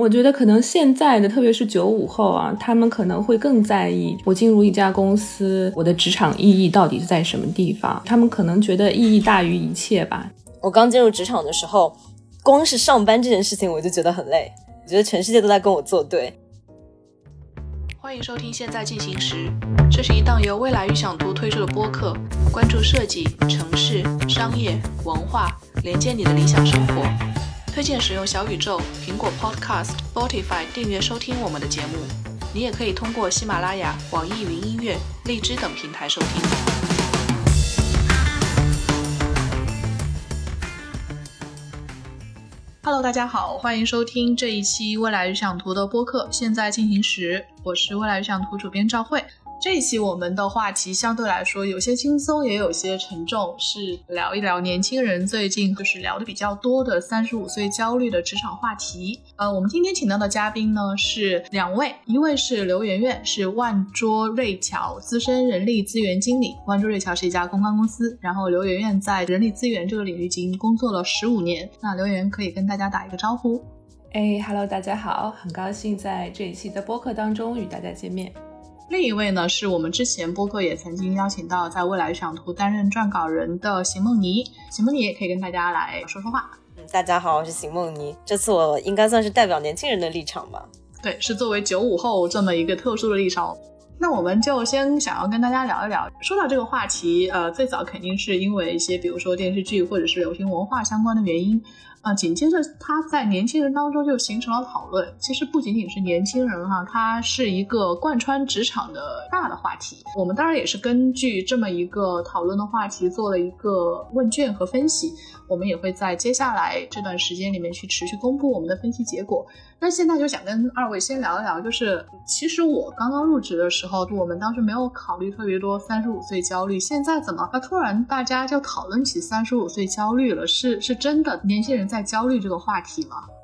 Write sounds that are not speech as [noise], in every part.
我觉得可能现在的，特别是九五后啊，他们可能会更在意我进入一家公司，我的职场意义到底是在什么地方？他们可能觉得意义大于一切吧。我刚进入职场的时候，光是上班这件事情我就觉得很累，我觉得全世界都在跟我作对。欢迎收听《现在进行时》，这是一档由未来预想图推出的播客，关注设计、城市、商业、文化，连接你的理想生活。推荐使用小宇宙、苹果 Podcast、Spotify 订阅收听我们的节目。你也可以通过喜马拉雅、网易云音乐、荔枝等平台收听。Hello，大家好，欢迎收听这一期未来预想图的播客。现在进行时，我是未来预想图主编赵慧。这一期我们的话题相对来说有些轻松，也有些沉重，是聊一聊年轻人最近就是聊的比较多的三十五岁焦虑的职场话题。呃，我们今天请到的嘉宾呢是两位，一位是刘媛媛，是万卓瑞桥资深人力资源经理。万卓瑞桥是一家公关公司，然后刘媛媛在人力资源这个领域已经工作了十五年。那刘媛媛可以跟大家打一个招呼。哎，Hello，大家好，很高兴在这一期的播客当中与大家见面。另一位呢，是我们之前播客也曾经邀请到在未来想图担任撰稿人的邢梦妮，邢梦妮也可以跟大家来说说话。嗯，大家好，我是邢梦妮，这次我应该算是代表年轻人的立场吧？对，是作为九五后这么一个特殊的立场。那我们就先想要跟大家聊一聊，说到这个话题，呃，最早肯定是因为一些比如说电视剧或者是流行文化相关的原因。啊，紧接着他在年轻人当中就形成了讨论。其实不仅仅是年轻人哈，它是一个贯穿职场的大的话题。我们当然也是根据这么一个讨论的话题做了一个问卷和分析。我们也会在接下来这段时间里面去持续公布我们的分析结果。那现在就想跟二位先聊一聊，就是其实我刚刚入职的时候，我们当时没有考虑特别多三十五岁焦虑。现在怎么？突然大家就讨论起三十五岁焦虑了？是是真的年轻人在焦虑这个话题了？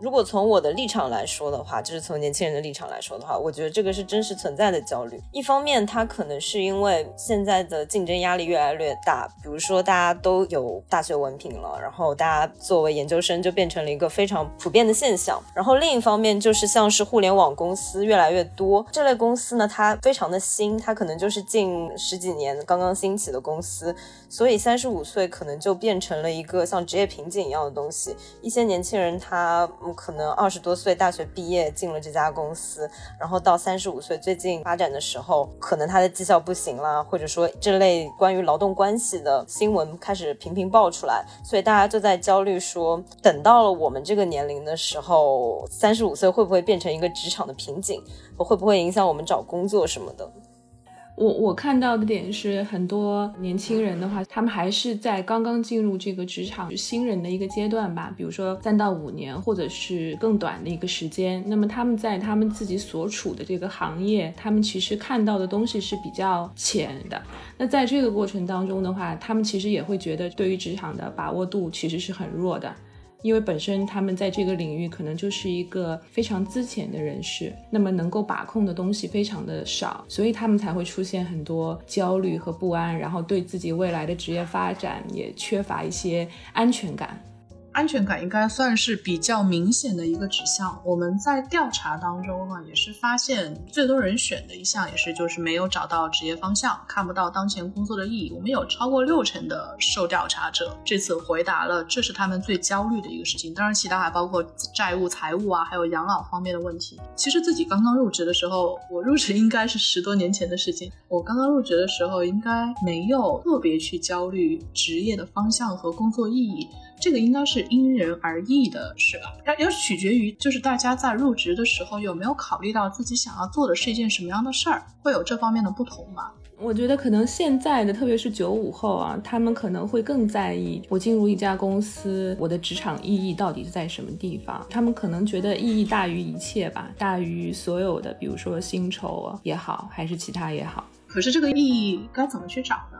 如果从我的立场来说的话，就是从年轻人的立场来说的话，我觉得这个是真实存在的焦虑。一方面，它可能是因为现在的竞争压力越来越大，比如说大家都有大学文凭了，然后大家作为研究生就变成了一个非常普遍的现象。然后另一方面，就是像是互联网公司越来越多，这类公司呢，它非常的新，它可能就是近十几年刚刚兴起的公司，所以三十五岁可能就变成了一个像职业瓶颈一样的东西。一些年轻人他。可能二十多岁大学毕业进了这家公司，然后到三十五岁最近发展的时候，可能他的绩效不行了，或者说这类关于劳动关系的新闻开始频频爆出来，所以大家就在焦虑说，等到了我们这个年龄的时候，三十五岁会不会变成一个职场的瓶颈，会不会影响我们找工作什么的？我我看到的点是，很多年轻人的话，他们还是在刚刚进入这个职场新人的一个阶段吧，比如说三到五年，或者是更短的一个时间。那么他们在他们自己所处的这个行业，他们其实看到的东西是比较浅的。那在这个过程当中的话，他们其实也会觉得对于职场的把握度其实是很弱的。因为本身他们在这个领域可能就是一个非常资浅的人士，那么能够把控的东西非常的少，所以他们才会出现很多焦虑和不安，然后对自己未来的职业发展也缺乏一些安全感。安全感应该算是比较明显的一个指向。我们在调查当中啊，也是发现最多人选的一项也是就是没有找到职业方向，看不到当前工作的意义。我们有超过六成的受调查者这次回答了，这是他们最焦虑的一个事情。当然，其他还包括债务、财务啊，还有养老方面的问题。其实自己刚刚入职的时候，我入职应该是十多年前的事情。我刚刚入职的时候，应该没有特别去焦虑职业的方向和工作意义。这个应该是因人而异的，是吧？要要取决于，就是大家在入职的时候有没有考虑到自己想要做的是一件什么样的事儿，会有这方面的不同吗？我觉得可能现在的，特别是九五后啊，他们可能会更在意我进入一家公司，我的职场意义到底是在什么地方？他们可能觉得意义大于一切吧，大于所有的，比如说薪酬也好，还是其他也好。可是这个意义该怎么去找呢？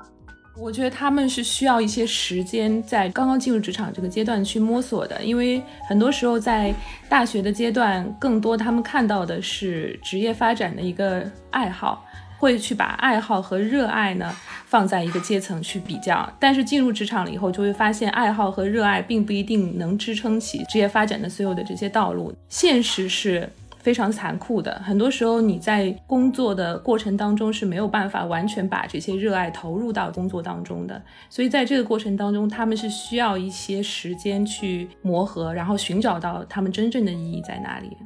我觉得他们是需要一些时间，在刚刚进入职场这个阶段去摸索的，因为很多时候在大学的阶段，更多他们看到的是职业发展的一个爱好，会去把爱好和热爱呢放在一个阶层去比较。但是进入职场了以后，就会发现爱好和热爱并不一定能支撑起职业发展的所有的这些道路。现实是。非常残酷的，很多时候你在工作的过程当中是没有办法完全把这些热爱投入到工作当中的，所以在这个过程当中，他们是需要一些时间去磨合，然后寻找到他们真正的意义在哪里。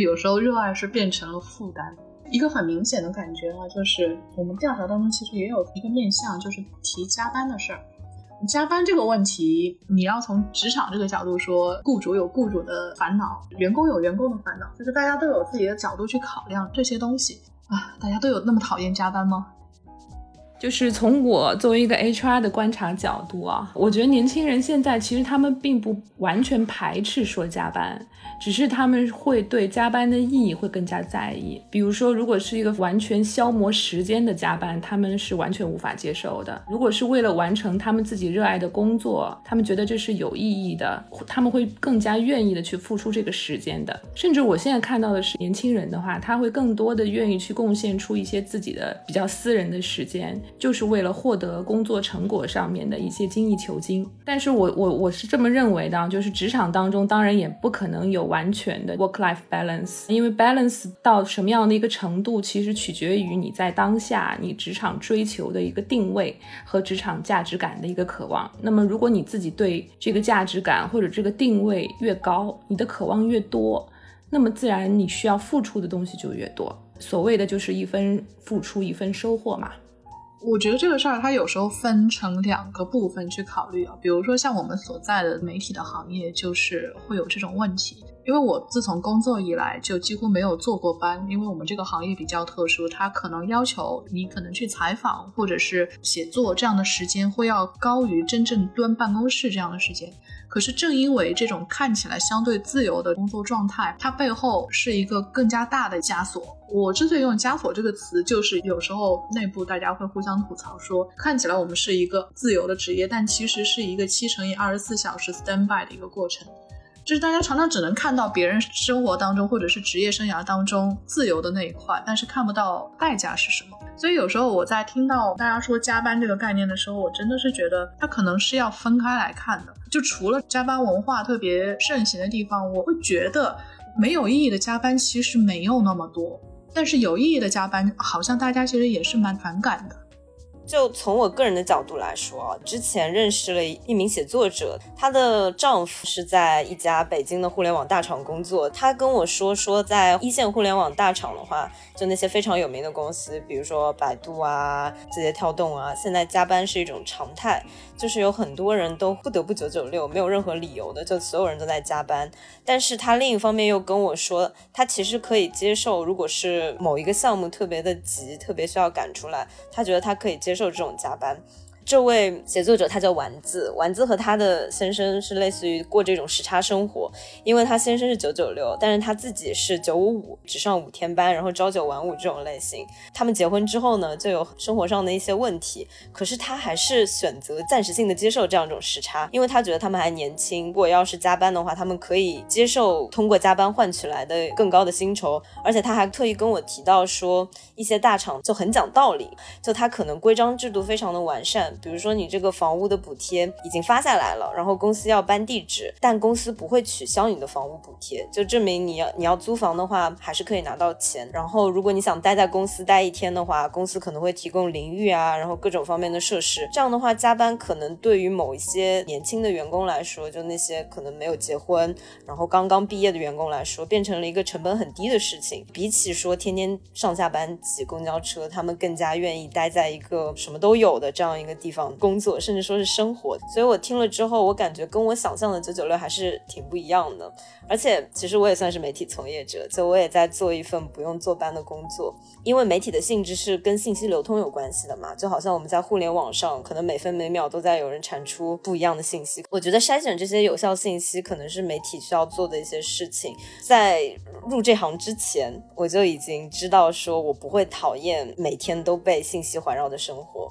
有时候热爱是变成了负担，一个很明显的感觉啊，就是我们调查当中其实也有一个面向，就是提加班的事儿。加班这个问题，你要从职场这个角度说，雇主有雇主的烦恼，员工有员工的烦恼，就是大家都有自己的角度去考量这些东西啊。大家都有那么讨厌加班吗？就是从我作为一个 HR 的观察角度啊，我觉得年轻人现在其实他们并不完全排斥说加班。只是他们会对加班的意义会更加在意。比如说，如果是一个完全消磨时间的加班，他们是完全无法接受的。如果是为了完成他们自己热爱的工作，他们觉得这是有意义的，他们会更加愿意的去付出这个时间的。甚至我现在看到的是，年轻人的话，他会更多的愿意去贡献出一些自己的比较私人的时间，就是为了获得工作成果上面的一些精益求精。但是我我我是这么认为的，就是职场当中当然也不可能有。有完全的 work-life balance，因为 balance 到什么样的一个程度，其实取决于你在当下你职场追求的一个定位和职场价值感的一个渴望。那么，如果你自己对这个价值感或者这个定位越高，你的渴望越多，那么自然你需要付出的东西就越多。所谓的就是一分付出一分收获嘛。我觉得这个事儿它有时候分成两个部分去考虑啊，比如说像我们所在的媒体的行业，就是会有这种问题。因为我自从工作以来就几乎没有做过班，因为我们这个行业比较特殊，它可能要求你可能去采访或者是写作这样的时间会要高于真正蹲办公室这样的时间。可是正因为这种看起来相对自由的工作状态，它背后是一个更加大的枷锁。我之所以用枷锁这个词，就是有时候内部大家会互相吐槽说，看起来我们是一个自由的职业，但其实是一个七乘以二十四小时 stand by 的一个过程。就是大家常常只能看到别人生活当中或者是职业生涯当中自由的那一块，但是看不到代价是什么。所以有时候我在听到大家说加班这个概念的时候，我真的是觉得它可能是要分开来看的。就除了加班文化特别盛行的地方，我会觉得没有意义的加班其实没有那么多，但是有意义的加班好像大家其实也是蛮反感的。就从我个人的角度来说啊，之前认识了一名写作者，她的丈夫是在一家北京的互联网大厂工作。她跟我说，说在一线互联网大厂的话，就那些非常有名的公司，比如说百度啊、字节跳动啊，现在加班是一种常态，就是有很多人都不得不九九六，没有任何理由的，就所有人都在加班。但是他另一方面又跟我说，他其实可以接受，如果是某一个项目特别的急，特别需要赶出来，他觉得他可以接。受这种加班。这位写作者他叫丸子，丸子和他的先生是类似于过这种时差生活，因为他先生是九九六，但是他自己是九五五，只上五天班，然后朝九晚五这种类型。他们结婚之后呢，就有生活上的一些问题，可是他还是选择暂时性的接受这样一种时差，因为他觉得他们还年轻，如果要是加班的话，他们可以接受通过加班换取来的更高的薪酬，而且他还特意跟我提到说，一些大厂就很讲道理，就他可能规章制度非常的完善。比如说，你这个房屋的补贴已经发下来了，然后公司要搬地址，但公司不会取消你的房屋补贴，就证明你要你要租房的话，还是可以拿到钱。然后，如果你想待在公司待一天的话，公司可能会提供淋浴啊，然后各种方面的设施。这样的话，加班可能对于某一些年轻的员工来说，就那些可能没有结婚，然后刚刚毕业的员工来说，变成了一个成本很低的事情。比起说天天上下班挤公交车，他们更加愿意待在一个什么都有的这样一个。地方工作，甚至说是生活，所以我听了之后，我感觉跟我想象的九九六还是挺不一样的。而且，其实我也算是媒体从业者，就我也在做一份不用坐班的工作。因为媒体的性质是跟信息流通有关系的嘛，就好像我们在互联网上，可能每分每秒都在有人产出不一样的信息。我觉得筛选这些有效信息，可能是媒体需要做的一些事情。在入这行之前，我就已经知道，说我不会讨厌每天都被信息环绕的生活。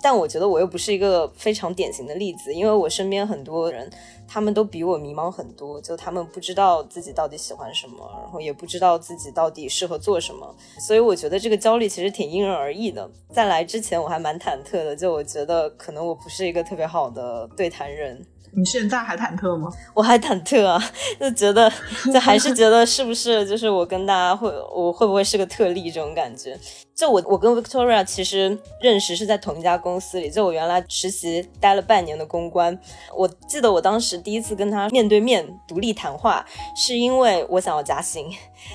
但我觉得我又不是一个非常典型的例子，因为我身边很多人，他们都比我迷茫很多，就他们不知道自己到底喜欢什么，然后也不知道自己到底适合做什么，所以我觉得这个焦虑其实挺因人而异的。在来之前我还蛮忐忑的，就我觉得可能我不是一个特别好的对谈人。你现在还忐忑吗？我还忐忑啊，就觉得，就还是觉得是不是就是我跟大家会，我会不会是个特例这种感觉。就我，我跟 Victoria 其实认识是在同一家公司里。就我原来实习待了半年的公关，我记得我当时第一次跟他面对面独立谈话，是因为我想要加薪。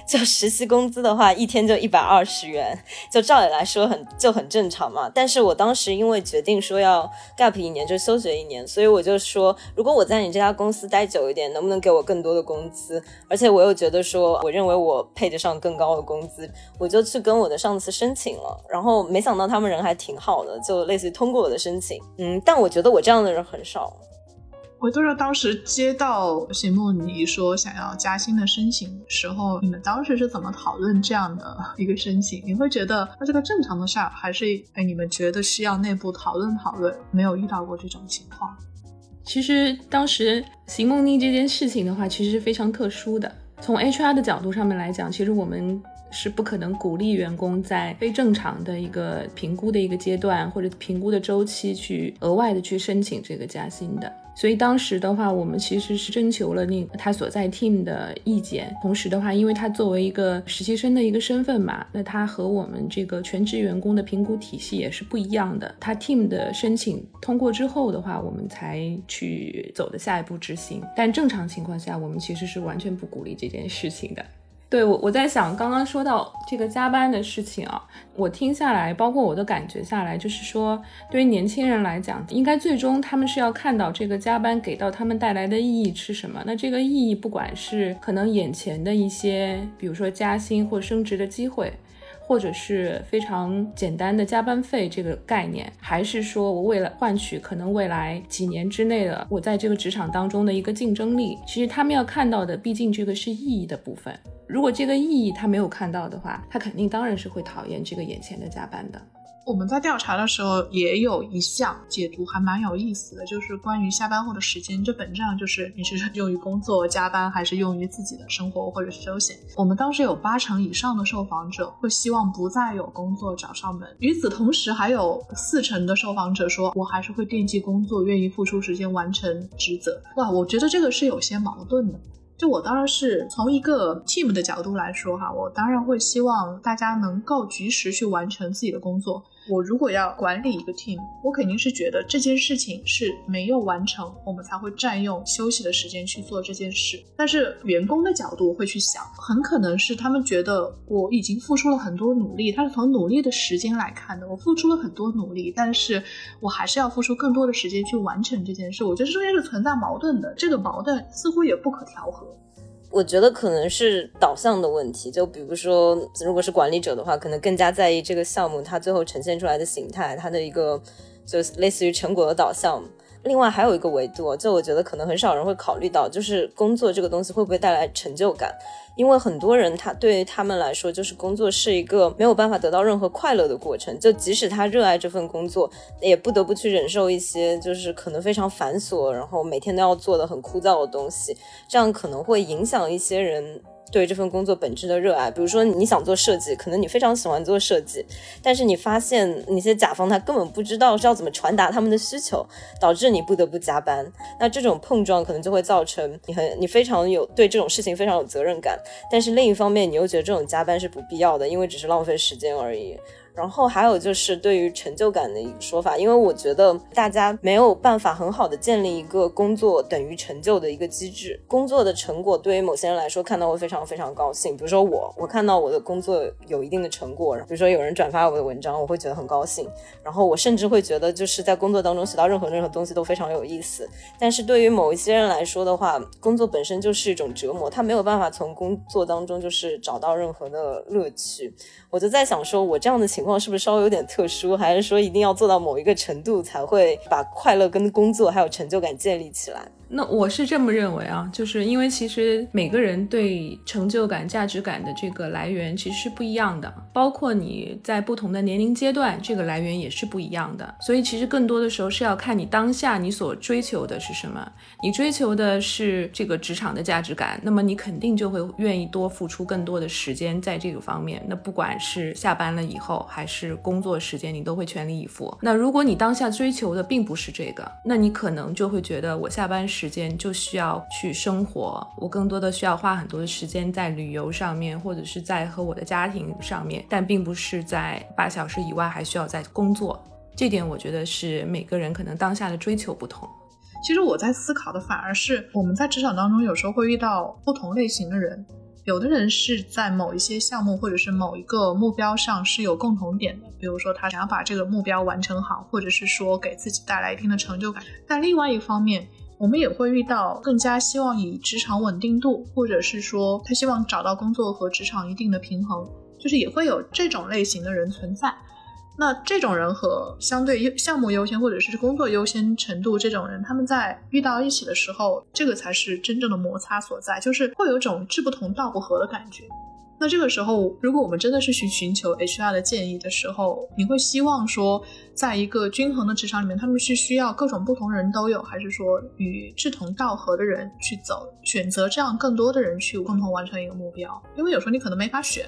就实习工资的话，一天就一百二十元，就照理来说很就很正常嘛。但是我当时因为决定说要 gap 一年，就休学一年，所以我就说，如果我在你这家公司待久一点，能不能给我更多的工资？而且我又觉得说，我认为我配得上更高的工资，我就去跟我的上司申请了。然后没想到他们人还挺好的，就类似于通过我的申请。嗯，但我觉得我这样的人很少。回多热当时接到席梦妮说想要加薪的申请时候，你们当时是怎么讨论这样的一个申请？你会觉得那是个正常的事儿，还是哎你们觉得需要内部讨论讨论？没有遇到过这种情况。其实当时席梦妮这件事情的话，其实是非常特殊的。从 HR 的角度上面来讲，其实我们。是不可能鼓励员工在非正常的一个评估的一个阶段或者评估的周期去额外的去申请这个加薪的。所以当时的话，我们其实是征求了那他所在 team 的意见。同时的话，因为他作为一个实习生的一个身份嘛，那他和我们这个全职员工的评估体系也是不一样的。他 team 的申请通过之后的话，我们才去走的下一步执行。但正常情况下，我们其实是完全不鼓励这件事情的。对我，我在想，刚刚说到这个加班的事情啊，我听下来，包括我的感觉下来，就是说，对于年轻人来讲，应该最终他们是要看到这个加班给到他们带来的意义是什么。那这个意义，不管是可能眼前的一些，比如说加薪或升职的机会。或者是非常简单的加班费这个概念，还是说我为了换取可能未来几年之内的我在这个职场当中的一个竞争力，其实他们要看到的，毕竟这个是意义的部分。如果这个意义他没有看到的话，他肯定当然是会讨厌这个眼前的加班的。我们在调查的时候也有一项解读还蛮有意思的，就是关于下班后的时间，这本质上就是你是用于工作加班，还是用于自己的生活或者是休闲。我们当时有八成以上的受访者会希望不再有工作找上门，与此同时还有四成的受访者说，我还是会惦记工作，愿意付出时间完成职责。哇，我觉得这个是有些矛盾的。就我当然是从一个 team 的角度来说哈，我当然会希望大家能够及时去完成自己的工作。我如果要管理一个 team，我肯定是觉得这件事情是没有完成，我们才会占用休息的时间去做这件事。但是员工的角度会去想，很可能是他们觉得我已经付出了很多努力，他是从努力的时间来看的。我付出了很多努力，但是我还是要付出更多的时间去完成这件事。我觉得中间是存在矛盾的，这个矛盾似乎也不可调和。我觉得可能是导向的问题，就比如说，如果是管理者的话，可能更加在意这个项目它最后呈现出来的形态，它的一个就类似于成果的导向。另外还有一个维度，就我觉得可能很少人会考虑到，就是工作这个东西会不会带来成就感。因为很多人他对于他们来说，就是工作是一个没有办法得到任何快乐的过程。就即使他热爱这份工作，也不得不去忍受一些就是可能非常繁琐，然后每天都要做的很枯燥的东西，这样可能会影响一些人。对这份工作本质的热爱，比如说你想做设计，可能你非常喜欢做设计，但是你发现那些甲方他根本不知道是要怎么传达他们的需求，导致你不得不加班。那这种碰撞可能就会造成你很你非常有对这种事情非常有责任感，但是另一方面你又觉得这种加班是不必要的，因为只是浪费时间而已。然后还有就是对于成就感的一个说法，因为我觉得大家没有办法很好的建立一个工作等于成就的一个机制。工作的成果对于某些人来说看到会非常非常高兴，比如说我，我看到我的工作有一定的成果，比如说有人转发我的文章，我会觉得很高兴。然后我甚至会觉得就是在工作当中学到任何任何东西都非常有意思。但是对于某一些人来说的话，工作本身就是一种折磨，他没有办法从工作当中就是找到任何的乐趣。我就在想说，我这样的情况是不是稍微有点特殊，还是说一定要做到某一个程度才会把快乐跟工作还有成就感建立起来？那我是这么认为啊，就是因为其实每个人对成就感、价值感的这个来源其实是不一样的，包括你在不同的年龄阶段，这个来源也是不一样的。所以其实更多的时候是要看你当下你所追求的是什么。你追求的是这个职场的价值感，那么你肯定就会愿意多付出更多的时间在这个方面。那不管是下班了以后，还是工作时间，你都会全力以赴。那如果你当下追求的并不是这个，那你可能就会觉得我下班时时间就需要去生活，我更多的需要花很多的时间在旅游上面，或者是在和我的家庭上面，但并不是在八小时以外还需要在工作。这点我觉得是每个人可能当下的追求不同。其实我在思考的反而是我们在职场当中有时候会遇到不同类型的人。有的人是在某一些项目或者是某一个目标上是有共同点的，比如说他想要把这个目标完成好，或者是说给自己带来一定的成就感。但另外一方面，我们也会遇到更加希望以职场稳定度，或者是说他希望找到工作和职场一定的平衡，就是也会有这种类型的人存在。那这种人和相对优项目优先或者是工作优先程度这种人，他们在遇到一起的时候，这个才是真正的摩擦所在，就是会有种志不同道不合的感觉。那这个时候，如果我们真的是去寻求 HR 的建议的时候，你会希望说，在一个均衡的职场里面，他们是需要各种不同人都有，还是说与志同道合的人去走，选择这样更多的人去共同完成一个目标？因为有时候你可能没法选。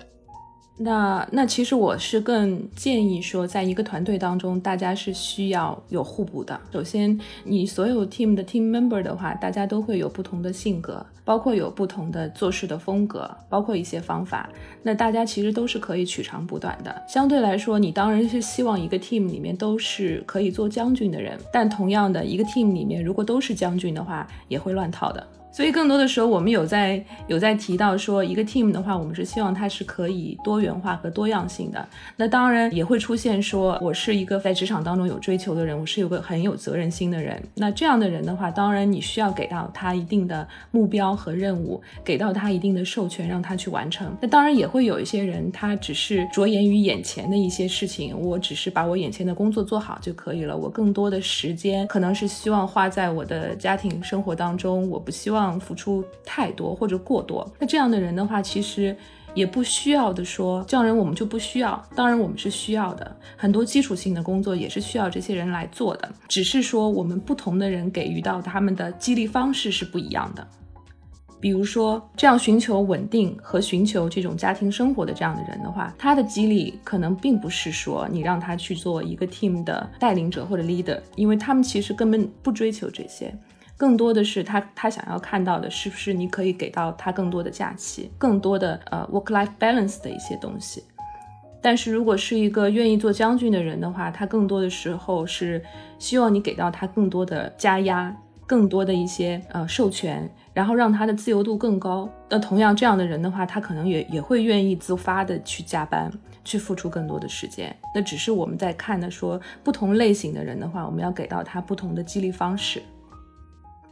那那其实我是更建议说，在一个团队当中，大家是需要有互补的。首先，你所有 team 的 team member 的话，大家都会有不同的性格，包括有不同的做事的风格，包括一些方法。那大家其实都是可以取长补短的。相对来说，你当然是希望一个 team 里面都是可以做将军的人，但同样的一个 team 里面，如果都是将军的话，也会乱套的。所以更多的时候，我们有在有在提到说，一个 team 的话，我们是希望它是可以多元化和多样性的。那当然也会出现说，我是一个在职场当中有追求的人，我是有个很有责任心的人。那这样的人的话，当然你需要给到他一定的目标和任务，给到他一定的授权，让他去完成。那当然也会有一些人，他只是着眼于眼前的一些事情，我只是把我眼前的工作做好就可以了。我更多的时间可能是希望花在我的家庭生活当中，我不希望。付出太多或者过多，那这样的人的话，其实也不需要的说，这样人我们就不需要。当然我们是需要的，很多基础性的工作也是需要这些人来做的，只是说我们不同的人给予到他们的激励方式是不一样的。比如说，这样寻求稳定和寻求这种家庭生活的这样的人的话，他的激励可能并不是说你让他去做一个 team 的带领者或者 leader，因为他们其实根本不追求这些。更多的是他他想要看到的是不是你可以给到他更多的假期，更多的呃 work life balance 的一些东西。但是如果是一个愿意做将军的人的话，他更多的时候是希望你给到他更多的加压，更多的一些呃授权，然后让他的自由度更高。那同样这样的人的话，他可能也也会愿意自发的去加班，去付出更多的时间。那只是我们在看的说不同类型的人的话，我们要给到他不同的激励方式。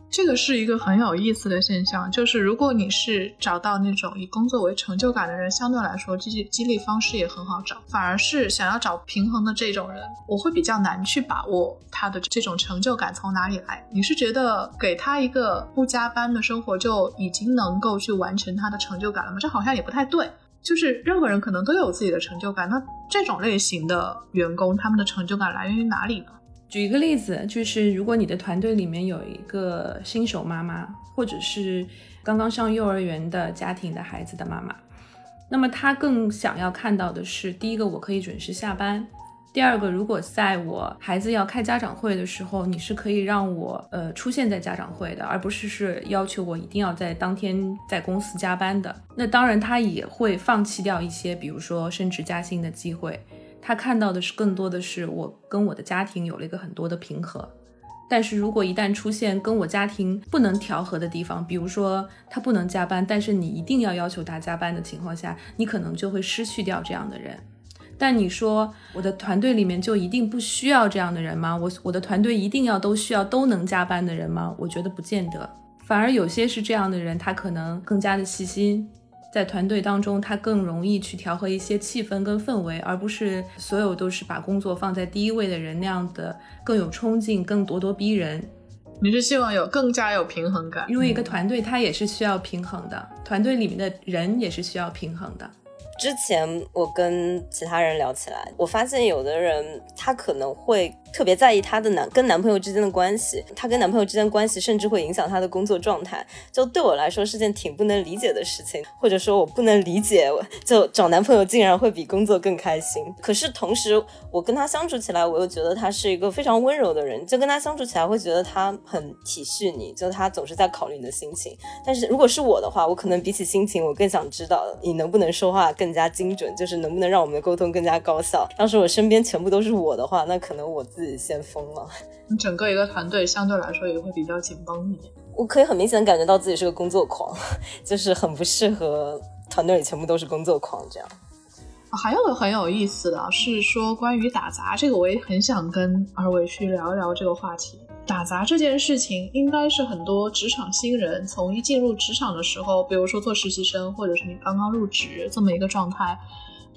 这个是一个很有意思的现象，就是如果你是找到那种以工作为成就感的人，相对来说激激励方式也很好找。反而是想要找平衡的这种人，我会比较难去把握他的这种成就感从哪里来。你是觉得给他一个不加班的生活就已经能够去完成他的成就感了吗？这好像也不太对。就是任何人可能都有自己的成就感，那这种类型的员工，他们的成就感来源于哪里呢？举一个例子，就是如果你的团队里面有一个新手妈妈，或者是刚刚上幼儿园的家庭的孩子的妈妈，那么她更想要看到的是，第一个我可以准时下班；第二个，如果在我孩子要开家长会的时候，你是可以让我呃出现在家长会的，而不是是要求我一定要在当天在公司加班的。那当然，他也会放弃掉一些，比如说升职加薪的机会。他看到的是更多的是我跟我的家庭有了一个很多的平和，但是如果一旦出现跟我家庭不能调和的地方，比如说他不能加班，但是你一定要要求他加班的情况下，你可能就会失去掉这样的人。但你说我的团队里面就一定不需要这样的人吗？我我的团队一定要都需要都能加班的人吗？我觉得不见得，反而有些是这样的人，他可能更加的细心。在团队当中，他更容易去调和一些气氛跟氛围，而不是所有都是把工作放在第一位的人那样的更有冲劲、更咄咄逼人。你是希望有更加有平衡感，因为一个团队它也是需要平衡的，团队里面的人也是需要平衡的。之前我跟其他人聊起来，我发现有的人他可能会。特别在意她的男跟男朋友之间的关系，她跟男朋友之间关系甚至会影响她的工作状态，就对我来说是件挺不能理解的事情，或者说我不能理解，就找男朋友竟然会比工作更开心。可是同时，我跟他相处起来，我又觉得他是一个非常温柔的人，就跟他相处起来会觉得他很体恤你，就他总是在考虑你的心情。但是如果是我的话，我可能比起心情，我更想知道你能不能说话更加精准，就是能不能让我们的沟通更加高效。要是我身边全部都是我的话，那可能我自己。先疯了，你整个一个团队相对来说也会比较紧绷一点。我可以很明显感觉到自己是个工作狂，[laughs] 就是很不适合团队里全部都是工作狂这样。还有个很有意思的是说关于打杂这个，我也很想跟二位去聊一聊这个话题。打杂这件事情，应该是很多职场新人从一进入职场的时候，比如说做实习生，或者是你刚刚入职这么一个状态。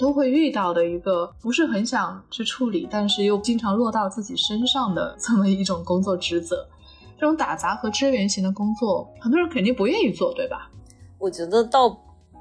都会遇到的一个不是很想去处理，但是又经常落到自己身上的这么一种工作职责。这种打杂和支援型的工作，很多人肯定不愿意做，对吧？我觉得倒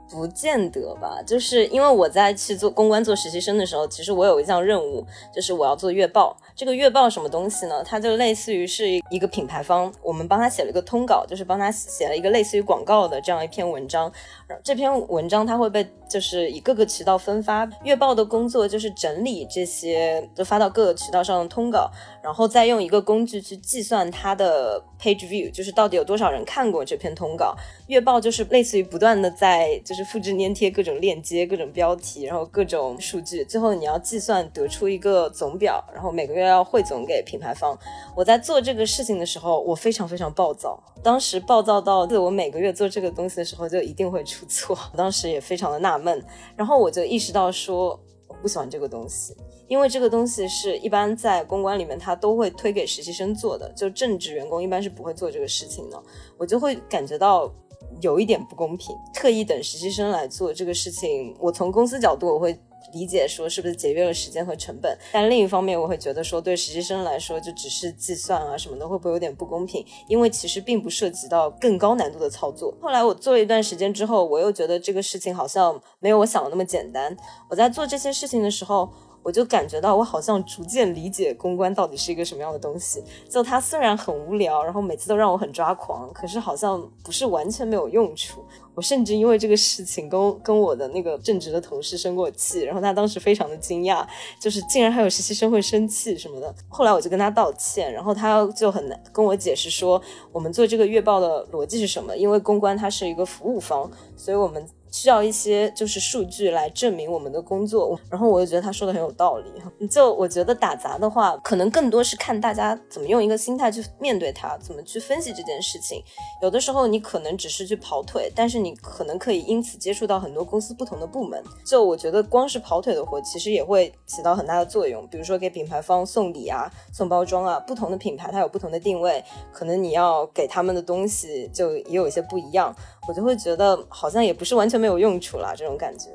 不见得吧，就是因为我在去做公关做实习生的时候，其实我有一项任务，就是我要做月报。这个月报什么东西呢？它就类似于是一个品牌方，我们帮他写了一个通稿，就是帮他写了一个类似于广告的这样一篇文章。然后这篇文章它会被就是以各个渠道分发，月报的工作就是整理这些，就发到各个渠道上的通稿，然后再用一个工具去计算它的 page view，就是到底有多少人看过这篇通稿。月报就是类似于不断的在就是复制粘贴各种链接、各种标题，然后各种数据，最后你要计算得出一个总表，然后每个月要汇总给品牌方。我在做这个事情的时候，我非常非常暴躁，当时暴躁到我每个月做这个东西的时候就一定会出。不错，当时也非常的纳闷，然后我就意识到说我不喜欢这个东西，因为这个东西是一般在公关里面他都会推给实习生做的，就正职员工一般是不会做这个事情的，我就会感觉到有一点不公平，特意等实习生来做这个事情，我从公司角度我会。理解说是不是节约了时间和成本，但另一方面我会觉得说对实习生来说就只是计算啊什么的会不会有点不公平？因为其实并不涉及到更高难度的操作。后来我做了一段时间之后，我又觉得这个事情好像没有我想的那么简单。我在做这些事情的时候。我就感觉到我好像逐渐理解公关到底是一个什么样的东西。就它虽然很无聊，然后每次都让我很抓狂，可是好像不是完全没有用处。我甚至因为这个事情跟跟我的那个正直的同事生过气，然后他当时非常的惊讶，就是竟然还有实习生会生气什么的。后来我就跟他道歉，然后他就很难跟我解释说，我们做这个月报的逻辑是什么？因为公关它是一个服务方，所以我们。需要一些就是数据来证明我们的工作，然后我就觉得他说的很有道理。就我觉得打杂的话，可能更多是看大家怎么用一个心态去面对它，怎么去分析这件事情。有的时候你可能只是去跑腿，但是你可能可以因此接触到很多公司不同的部门。就我觉得光是跑腿的活，其实也会起到很大的作用。比如说给品牌方送礼啊、送包装啊，不同的品牌它有不同的定位，可能你要给他们的东西就也有一些不一样。我就会觉得好像也不是完全没有用处啦，这种感觉。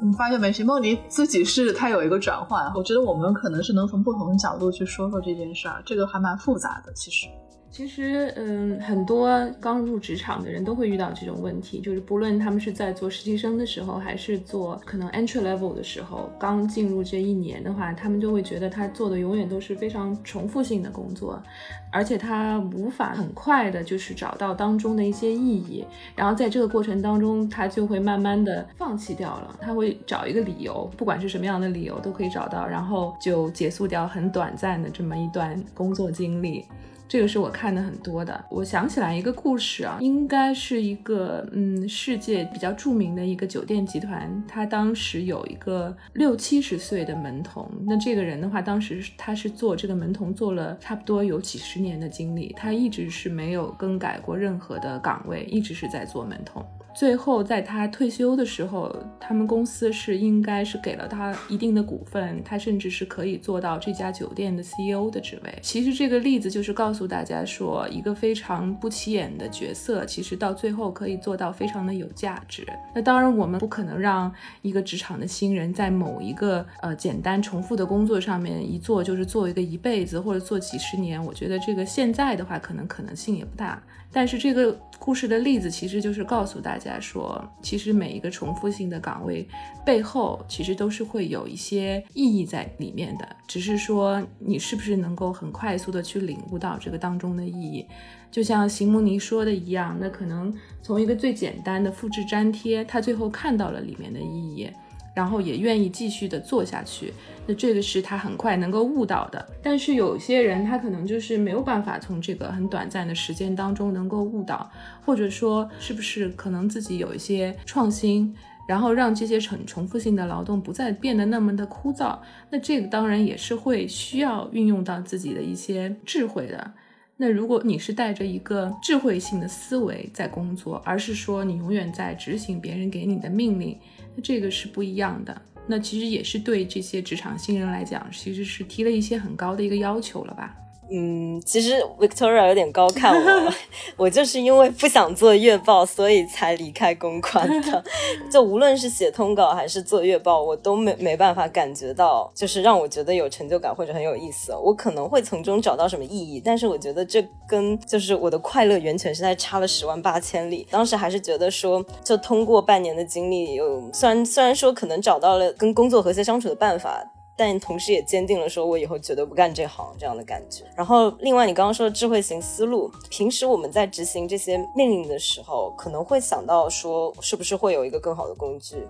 你发现没？徐梦妮自己是她有一个转换，我觉得我们可能是能从不同的角度去说说这件事儿，这个还蛮复杂的，其实。其实，嗯，很多刚入职场的人都会遇到这种问题，就是不论他们是在做实习生的时候，还是做可能 entry level 的时候，刚进入这一年的话，他们就会觉得他做的永远都是非常重复性的工作，而且他无法很快的就是找到当中的一些意义，然后在这个过程当中，他就会慢慢的放弃掉了，他会找一个理由，不管是什么样的理由都可以找到，然后就结束掉很短暂的这么一段工作经历。这个是我看的很多的。我想起来一个故事啊，应该是一个嗯，世界比较著名的一个酒店集团，他当时有一个六七十岁的门童。那这个人的话，当时他是做这个门童做了差不多有几十年的经历，他一直是没有更改过任何的岗位，一直是在做门童。最后在他退休的时候，他们公司是应该是给了他一定的股份，他甚至是可以做到这家酒店的 CEO 的职位。其实这个例子就是告诉大家说，一个非常不起眼的角色，其实到最后可以做到非常的有价值。那当然，我们不可能让一个职场的新人在某一个呃简单重复的工作上面一做就是做一个一辈子或者做几十年。我觉得这个现在的话，可能可能性也不大。但是这个故事的例子其实就是告诉大家说，其实每一个重复性的岗位背后，其实都是会有一些意义在里面的，只是说你是不是能够很快速的去领悟到这个当中的意义。就像邢慕尼说的一样，那可能从一个最简单的复制粘贴，他最后看到了里面的意义。然后也愿意继续的做下去，那这个是他很快能够悟到的。但是有些人他可能就是没有办法从这个很短暂的时间当中能够悟到，或者说是不是可能自己有一些创新，然后让这些重重复性的劳动不再变得那么的枯燥。那这个当然也是会需要运用到自己的一些智慧的。那如果你是带着一个智慧性的思维在工作，而是说你永远在执行别人给你的命令。那这个是不一样的，那其实也是对这些职场新人来讲，其实是提了一些很高的一个要求了吧。嗯，其实 Victoria 有点高看我，[laughs] 我就是因为不想做月报，所以才离开公关的。[laughs] 就无论是写通稿还是做月报，我都没没办法感觉到，就是让我觉得有成就感或者很有意思。我可能会从中找到什么意义，但是我觉得这跟就是我的快乐源泉实在差了十万八千里。当时还是觉得说，就通过半年的经历，有虽然虽然说可能找到了跟工作和谐相处的办法。但同时也坚定了说，我以后绝对不干这行这样的感觉。然后，另外你刚刚说的智慧型思路，平时我们在执行这些命令的时候，可能会想到说，是不是会有一个更好的工具？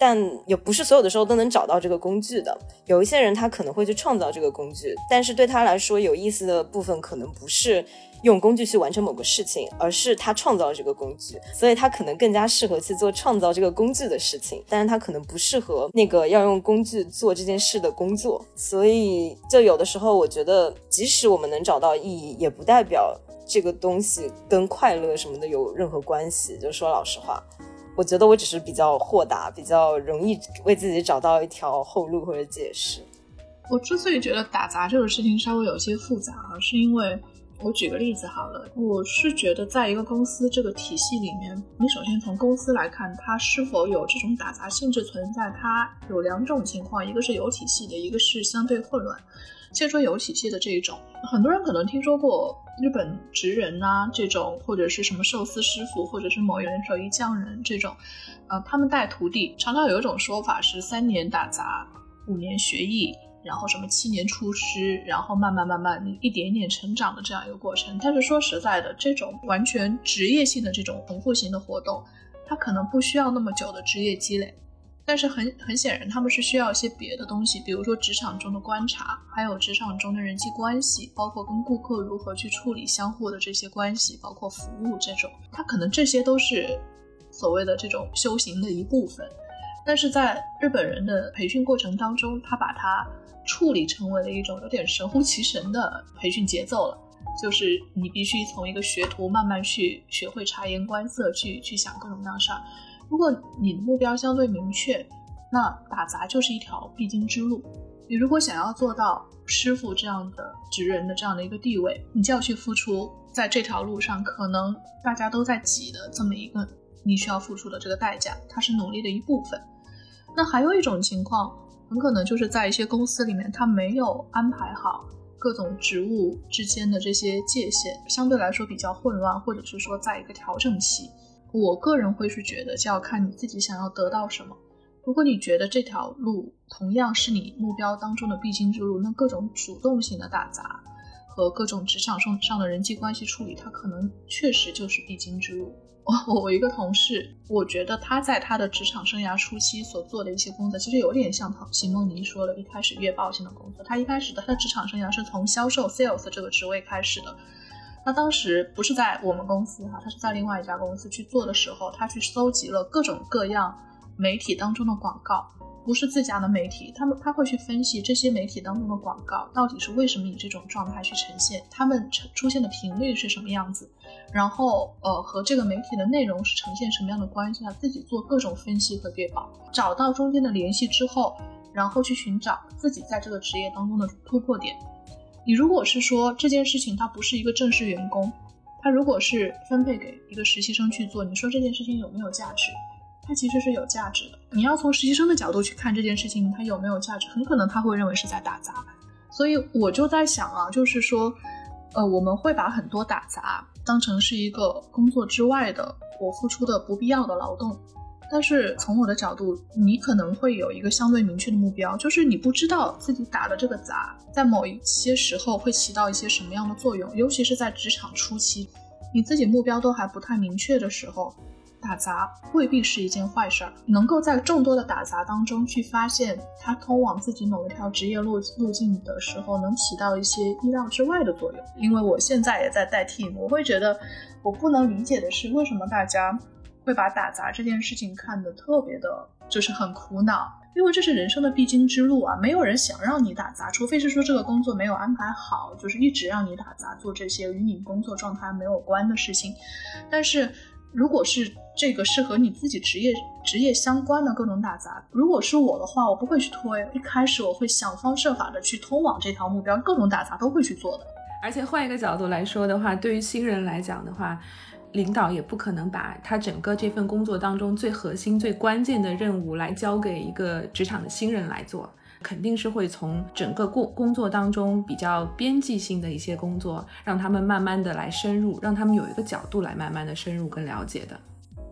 但也不是所有的时候都能找到这个工具的。有一些人他可能会去创造这个工具，但是对他来说有意思的部分可能不是。用工具去完成某个事情，而是他创造了这个工具，所以他可能更加适合去做创造这个工具的事情，但是他可能不适合那个要用工具做这件事的工作。所以，就有的时候，我觉得，即使我们能找到意义，也不代表这个东西跟快乐什么的有任何关系。就说老实话，我觉得我只是比较豁达，比较容易为自己找到一条后路或者解释。我之所以觉得打杂这个事情稍微有些复杂啊，是因为。我举个例子好了，我是觉得在一个公司这个体系里面，你首先从公司来看，它是否有这种打杂性质存在，它有两种情况，一个是有体系的，一个是相对混乱。先说有体系的这一种，很多人可能听说过日本职人啊这种，或者是什么寿司师傅，或者是某一人手艺匠人这种，呃，他们带徒弟，常常有一种说法是三年打杂，五年学艺。然后什么七年出师，然后慢慢慢慢你一点一点成长的这样一个过程。但是说实在的，这种完全职业性的这种重复型的活动，它可能不需要那么久的职业积累。但是很很显然，他们是需要一些别的东西，比如说职场中的观察，还有职场中的人际关系，包括跟顾客如何去处理相互的这些关系，包括服务这种，他可能这些都是所谓的这种修行的一部分。但是在日本人的培训过程当中，他把它处理成为了一种有点神乎其神的培训节奏了，就是你必须从一个学徒慢慢去学会察言观色，去去想各种各样的事儿。如果你的目标相对明确，那打杂就是一条必经之路。你如果想要做到师傅这样的职人的这样的一个地位，你就要去付出在这条路上可能大家都在挤的这么一个你需要付出的这个代价，它是努力的一部分。那还有一种情况。很可能就是在一些公司里面，他没有安排好各种职务之间的这些界限，相对来说比较混乱，或者是说在一个调整期。我个人会是觉得，就要看你自己想要得到什么。如果你觉得这条路同样是你目标当中的必经之路，那各种主动性的打杂和各种职场上上的人际关系处理，它可能确实就是必经之路。[laughs] 我我一个同事，我觉得他在他的职场生涯初期所做的一些工作，其实有点像唐席梦妮说的，一开始月报性的工作。他一开始的他的职场生涯是从销售 sales 这个职位开始的。他当时不是在我们公司哈，他是在另外一家公司去做的时候，他去搜集了各种各样媒体当中的广告，不是自家的媒体，他们他会去分析这些媒体当中的广告到底是为什么以这种状态去呈现，他们呈出现的频率是什么样子，然后呃和这个媒体的内容是呈现什么样的关系，他自己做各种分析和对保，找到中间的联系之后，然后去寻找自己在这个职业当中的突破点。你如果是说这件事情他不是一个正式员工，他如果是分配给一个实习生去做，你说这件事情有没有价值？它其实是有价值的。你要从实习生的角度去看这件事情，它有没有价值？很可能他会认为是在打杂。所以我就在想啊，就是说，呃，我们会把很多打杂当成是一个工作之外的我付出的不必要的劳动。但是从我的角度，你可能会有一个相对明确的目标，就是你不知道自己打的这个杂，在某一些时候会起到一些什么样的作用，尤其是在职场初期，你自己目标都还不太明确的时候。打杂未必是一件坏事儿，能够在众多的打杂当中去发现它通往自己某一条职业路路径的时候，能起到一些意料之外的作用。因为我现在也在代替我会觉得我不能理解的是，为什么大家会把打杂这件事情看得特别的，就是很苦恼，因为这是人生的必经之路啊，没有人想让你打杂，除非是说这个工作没有安排好，就是一直让你打杂做这些与你工作状态没有关的事情，但是。如果是这个是和你自己职业职业相关的各种打杂，如果是我的话，我不会去拖。一开始我会想方设法的去通往这条目标，各种打杂都会去做的。而且换一个角度来说的话，对于新人来讲的话，领导也不可能把他整个这份工作当中最核心、最关键的任务来交给一个职场的新人来做。肯定是会从整个工工作当中比较边际性的一些工作，让他们慢慢的来深入，让他们有一个角度来慢慢的深入跟了解的。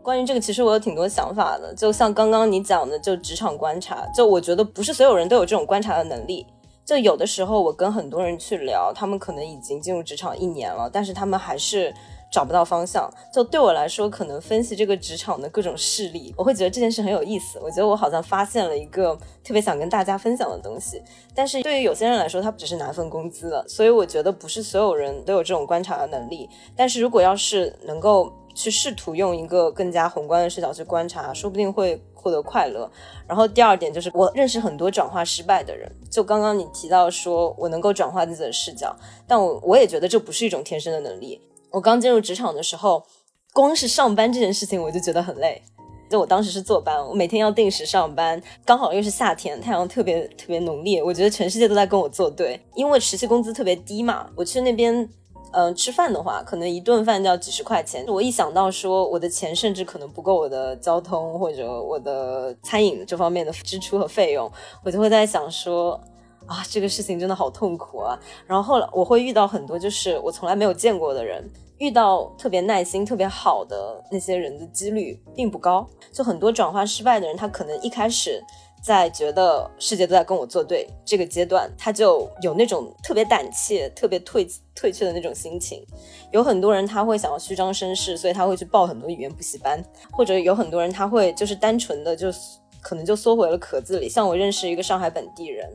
关于这个，其实我有挺多想法的。就像刚刚你讲的，就职场观察，就我觉得不是所有人都有这种观察的能力。就有的时候我跟很多人去聊，他们可能已经进入职场一年了，但是他们还是。找不到方向，就对我来说，可能分析这个职场的各种事例，我会觉得这件事很有意思。我觉得我好像发现了一个特别想跟大家分享的东西。但是对于有些人来说，他只是拿份工资的，所以我觉得不是所有人都有这种观察的能力。但是如果要是能够去试图用一个更加宏观的视角去观察，说不定会获得快乐。然后第二点就是，我认识很多转化失败的人。就刚刚你提到说我能够转化自己的视角，但我我也觉得这不是一种天生的能力。我刚进入职场的时候，光是上班这件事情我就觉得很累。就我当时是坐班，我每天要定时上班，刚好又是夏天，太阳特别特别浓烈，我觉得全世界都在跟我作对。因为实习工资特别低嘛，我去那边，嗯，吃饭的话，可能一顿饭就要几十块钱。我一想到说我的钱甚至可能不够我的交通或者我的餐饮这方面的支出和费用，我就会在想说。啊，这个事情真的好痛苦啊！然后后来我会遇到很多就是我从来没有见过的人，遇到特别耐心、特别好的那些人的几率并不高。就很多转化失败的人，他可能一开始在觉得世界都在跟我作对这个阶段，他就有那种特别胆怯、特别退退却的那种心情。有很多人他会想要虚张声势，所以他会去报很多语言补习班，或者有很多人他会就是单纯的就。可能就缩回了壳子里。像我认识一个上海本地人，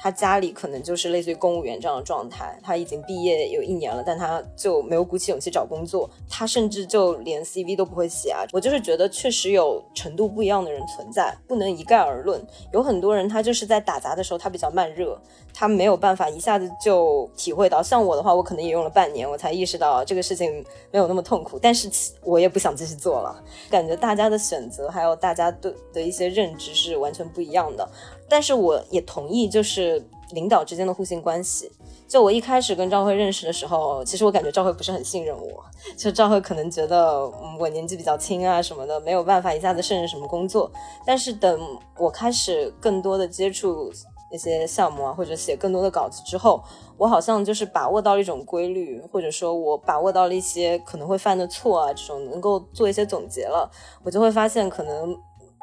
他家里可能就是类似于公务员这样的状态。他已经毕业有一年了，但他就没有鼓起勇气找工作。他甚至就连 CV 都不会写啊！我就是觉得确实有程度不一样的人存在，不能一概而论。有很多人他就是在打杂的时候他比较慢热，他没有办法一下子就体会到。像我的话，我可能也用了半年，我才意识到这个事情没有那么痛苦。但是我也不想继续做了，感觉大家的选择还有大家对的一些认。知是完全不一样的，但是我也同意，就是领导之间的互信关系。就我一开始跟赵辉认识的时候，其实我感觉赵辉不是很信任我，就赵辉可能觉得我年纪比较轻啊什么的，没有办法一下子胜任什么工作。但是等我开始更多的接触那些项目啊，或者写更多的稿子之后，我好像就是把握到了一种规律，或者说我把握到了一些可能会犯的错啊，这种能够做一些总结了，我就会发现可能。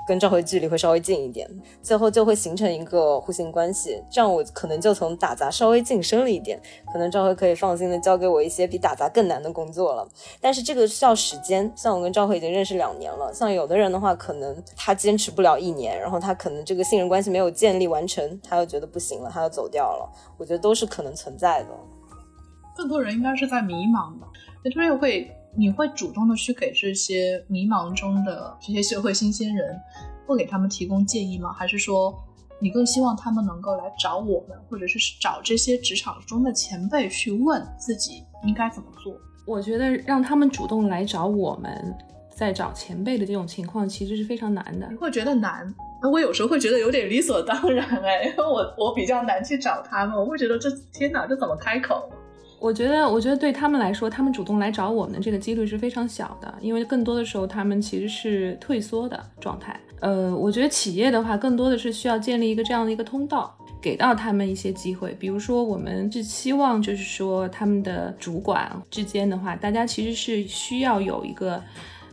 跟赵辉距离会稍微近一点，最后就会形成一个互信关系，这样我可能就从打杂稍微晋升了一点，可能赵辉可以放心的交给我一些比打杂更难的工作了。但是这个需要时间，像我跟赵辉已经认识两年了，像有的人的话，可能他坚持不了一年，然后他可能这个信任关系没有建立完成，他又觉得不行了，他又走掉了。我觉得都是可能存在的。更多人应该是在迷茫吧，有的人会。你会主动的去给这些迷茫中的这些社会新鲜人会给他们提供建议吗？还是说你更希望他们能够来找我们，或者是找这些职场中的前辈去问自己应该怎么做？我觉得让他们主动来找我们，在找前辈的这种情况，其实是非常难的。你会觉得难？我有时候会觉得有点理所当然哎，因为我我比较难去找他们，我会觉得这天哪，这怎么开口？我觉得，我觉得对他们来说，他们主动来找我们的这个几率是非常小的，因为更多的时候他们其实是退缩的状态。呃，我觉得企业的话，更多的是需要建立一个这样的一个通道，给到他们一些机会。比如说，我们是期望就是说，他们的主管之间的话，大家其实是需要有一个。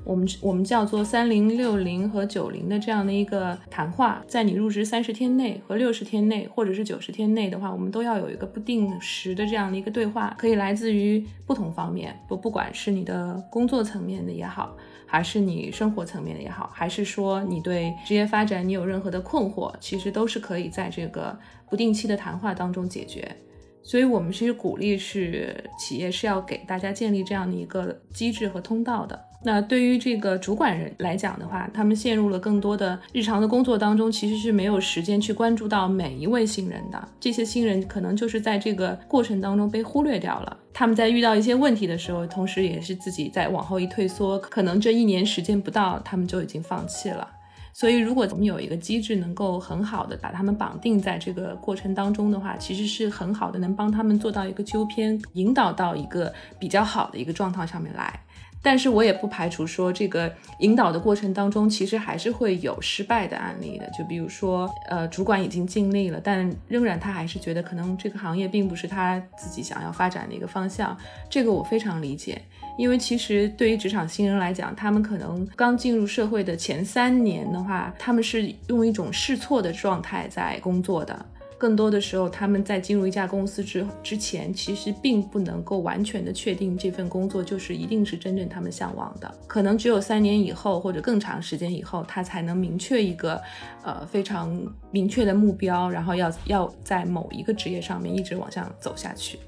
我们我们叫做三零六零和九零的这样的一个谈话，在你入职三十天内和六十天内，或者是九十天内的话，我们都要有一个不定时的这样的一个对话，可以来自于不同方面，不不管是你的工作层面的也好，还是你生活层面的也好，还是说你对职业发展你有任何的困惑，其实都是可以在这个不定期的谈话当中解决。所以，我们其实鼓励是企业是要给大家建立这样的一个机制和通道的。那对于这个主管人来讲的话，他们陷入了更多的日常的工作当中，其实是没有时间去关注到每一位新人的。这些新人可能就是在这个过程当中被忽略掉了。他们在遇到一些问题的时候，同时也是自己在往后一退缩，可能这一年时间不到，他们就已经放弃了。所以，如果我们有一个机制能够很好的把他们绑定在这个过程当中的话，其实是很好的，能帮他们做到一个纠偏，引导到一个比较好的一个状态上面来。但是我也不排除说，这个引导的过程当中，其实还是会有失败的案例的。就比如说，呃，主管已经尽力了，但仍然他还是觉得可能这个行业并不是他自己想要发展的一个方向。这个我非常理解，因为其实对于职场新人来讲，他们可能刚进入社会的前三年的话，他们是用一种试错的状态在工作的。更多的时候，他们在进入一家公司之之前，其实并不能够完全的确定这份工作就是一定是真正他们向往的。可能只有三年以后或者更长时间以后，他才能明确一个，呃，非常明确的目标，然后要要在某一个职业上面一直往上走下去。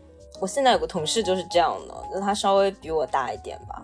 我现在有个同事就是这样的，那他稍微比我大一点吧，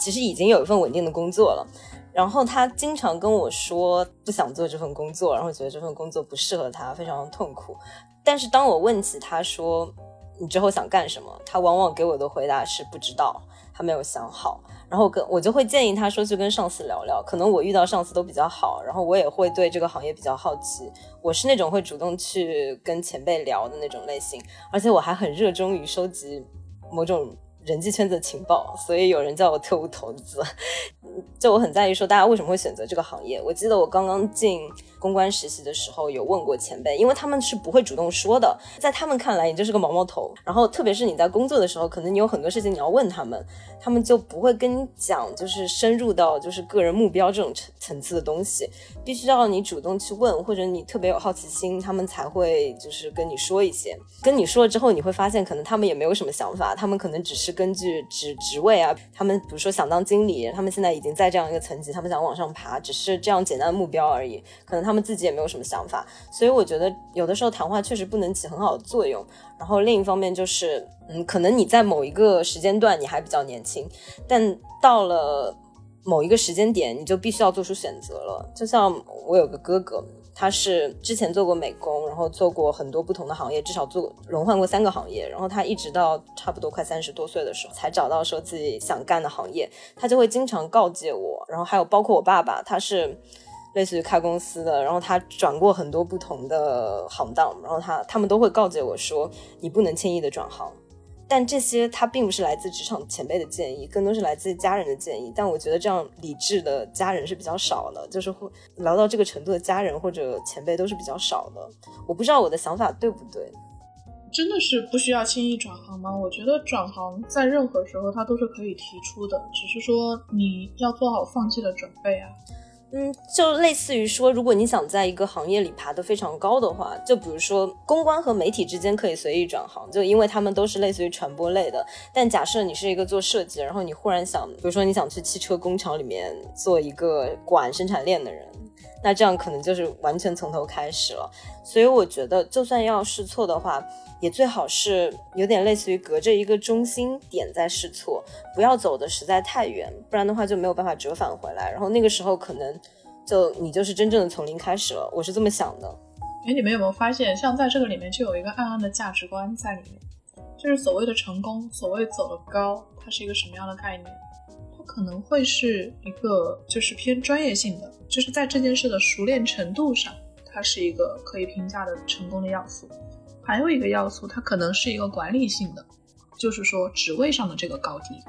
其实已经有一份稳定的工作了。然后他经常跟我说不想做这份工作，然后觉得这份工作不适合他，非常痛苦。但是当我问起他说你之后想干什么，他往往给我的回答是不知道，他没有想好。然后跟我就会建议他说去跟上司聊聊，可能我遇到上司都比较好，然后我也会对这个行业比较好奇。我是那种会主动去跟前辈聊的那种类型，而且我还很热衷于收集某种。人际圈子的情报，所以有人叫我特务头子。[laughs] 就我很在意说大家为什么会选择这个行业。我记得我刚刚进。公关实习的时候有问过前辈，因为他们是不会主动说的，在他们看来你就是个毛毛头。然后特别是你在工作的时候，可能你有很多事情你要问他们，他们就不会跟你讲，就是深入到就是个人目标这种层层次的东西，必须要你主动去问，或者你特别有好奇心，他们才会就是跟你说一些。跟你说了之后，你会发现可能他们也没有什么想法，他们可能只是根据职职位啊，他们比如说想当经理，他们现在已经在这样一个层级，他们想往上爬，只是这样简单的目标而已，可能他他们。自己也没有什么想法，所以我觉得有的时候谈话确实不能起很好的作用。然后另一方面就是，嗯，可能你在某一个时间段你还比较年轻，但到了某一个时间点，你就必须要做出选择了。就像我有个哥哥，他是之前做过美工，然后做过很多不同的行业，至少做轮换过三个行业。然后他一直到差不多快三十多岁的时候，才找到说自己想干的行业。他就会经常告诫我，然后还有包括我爸爸，他是。类似于开公司的，然后他转过很多不同的行当，然后他他们都会告诫我说，你不能轻易的转行。但这些他并不是来自职场前辈的建议，更多是来自家人的建议。但我觉得这样理智的家人是比较少的，就是会聊到这个程度的家人或者前辈都是比较少的。我不知道我的想法对不对？真的是不需要轻易转行吗？我觉得转行在任何时候他都是可以提出的，只是说你要做好放弃的准备啊。嗯，就类似于说，如果你想在一个行业里爬得非常高的话，就比如说公关和媒体之间可以随意转行，就因为他们都是类似于传播类的。但假设你是一个做设计，然后你忽然想，比如说你想去汽车工厂里面做一个管生产链的人，那这样可能就是完全从头开始了。所以我觉得，就算要试错的话，也最好是有点类似于隔着一个中心点在试错，不要走的实在太远，不然的话就没有办法折返回来。然后那个时候可能就你就是真正的从零开始了。我是这么想的。哎，你们有没有发现，像在这个里面就有一个暗暗的价值观在里面，就是所谓的成功，所谓走得高，它是一个什么样的概念？它可能会是一个就是偏专业性的，就是在这件事的熟练程度上，它是一个可以评价的成功的要素。还有一个要素，它可能是一个管理性的，就是说职位上的这个高低。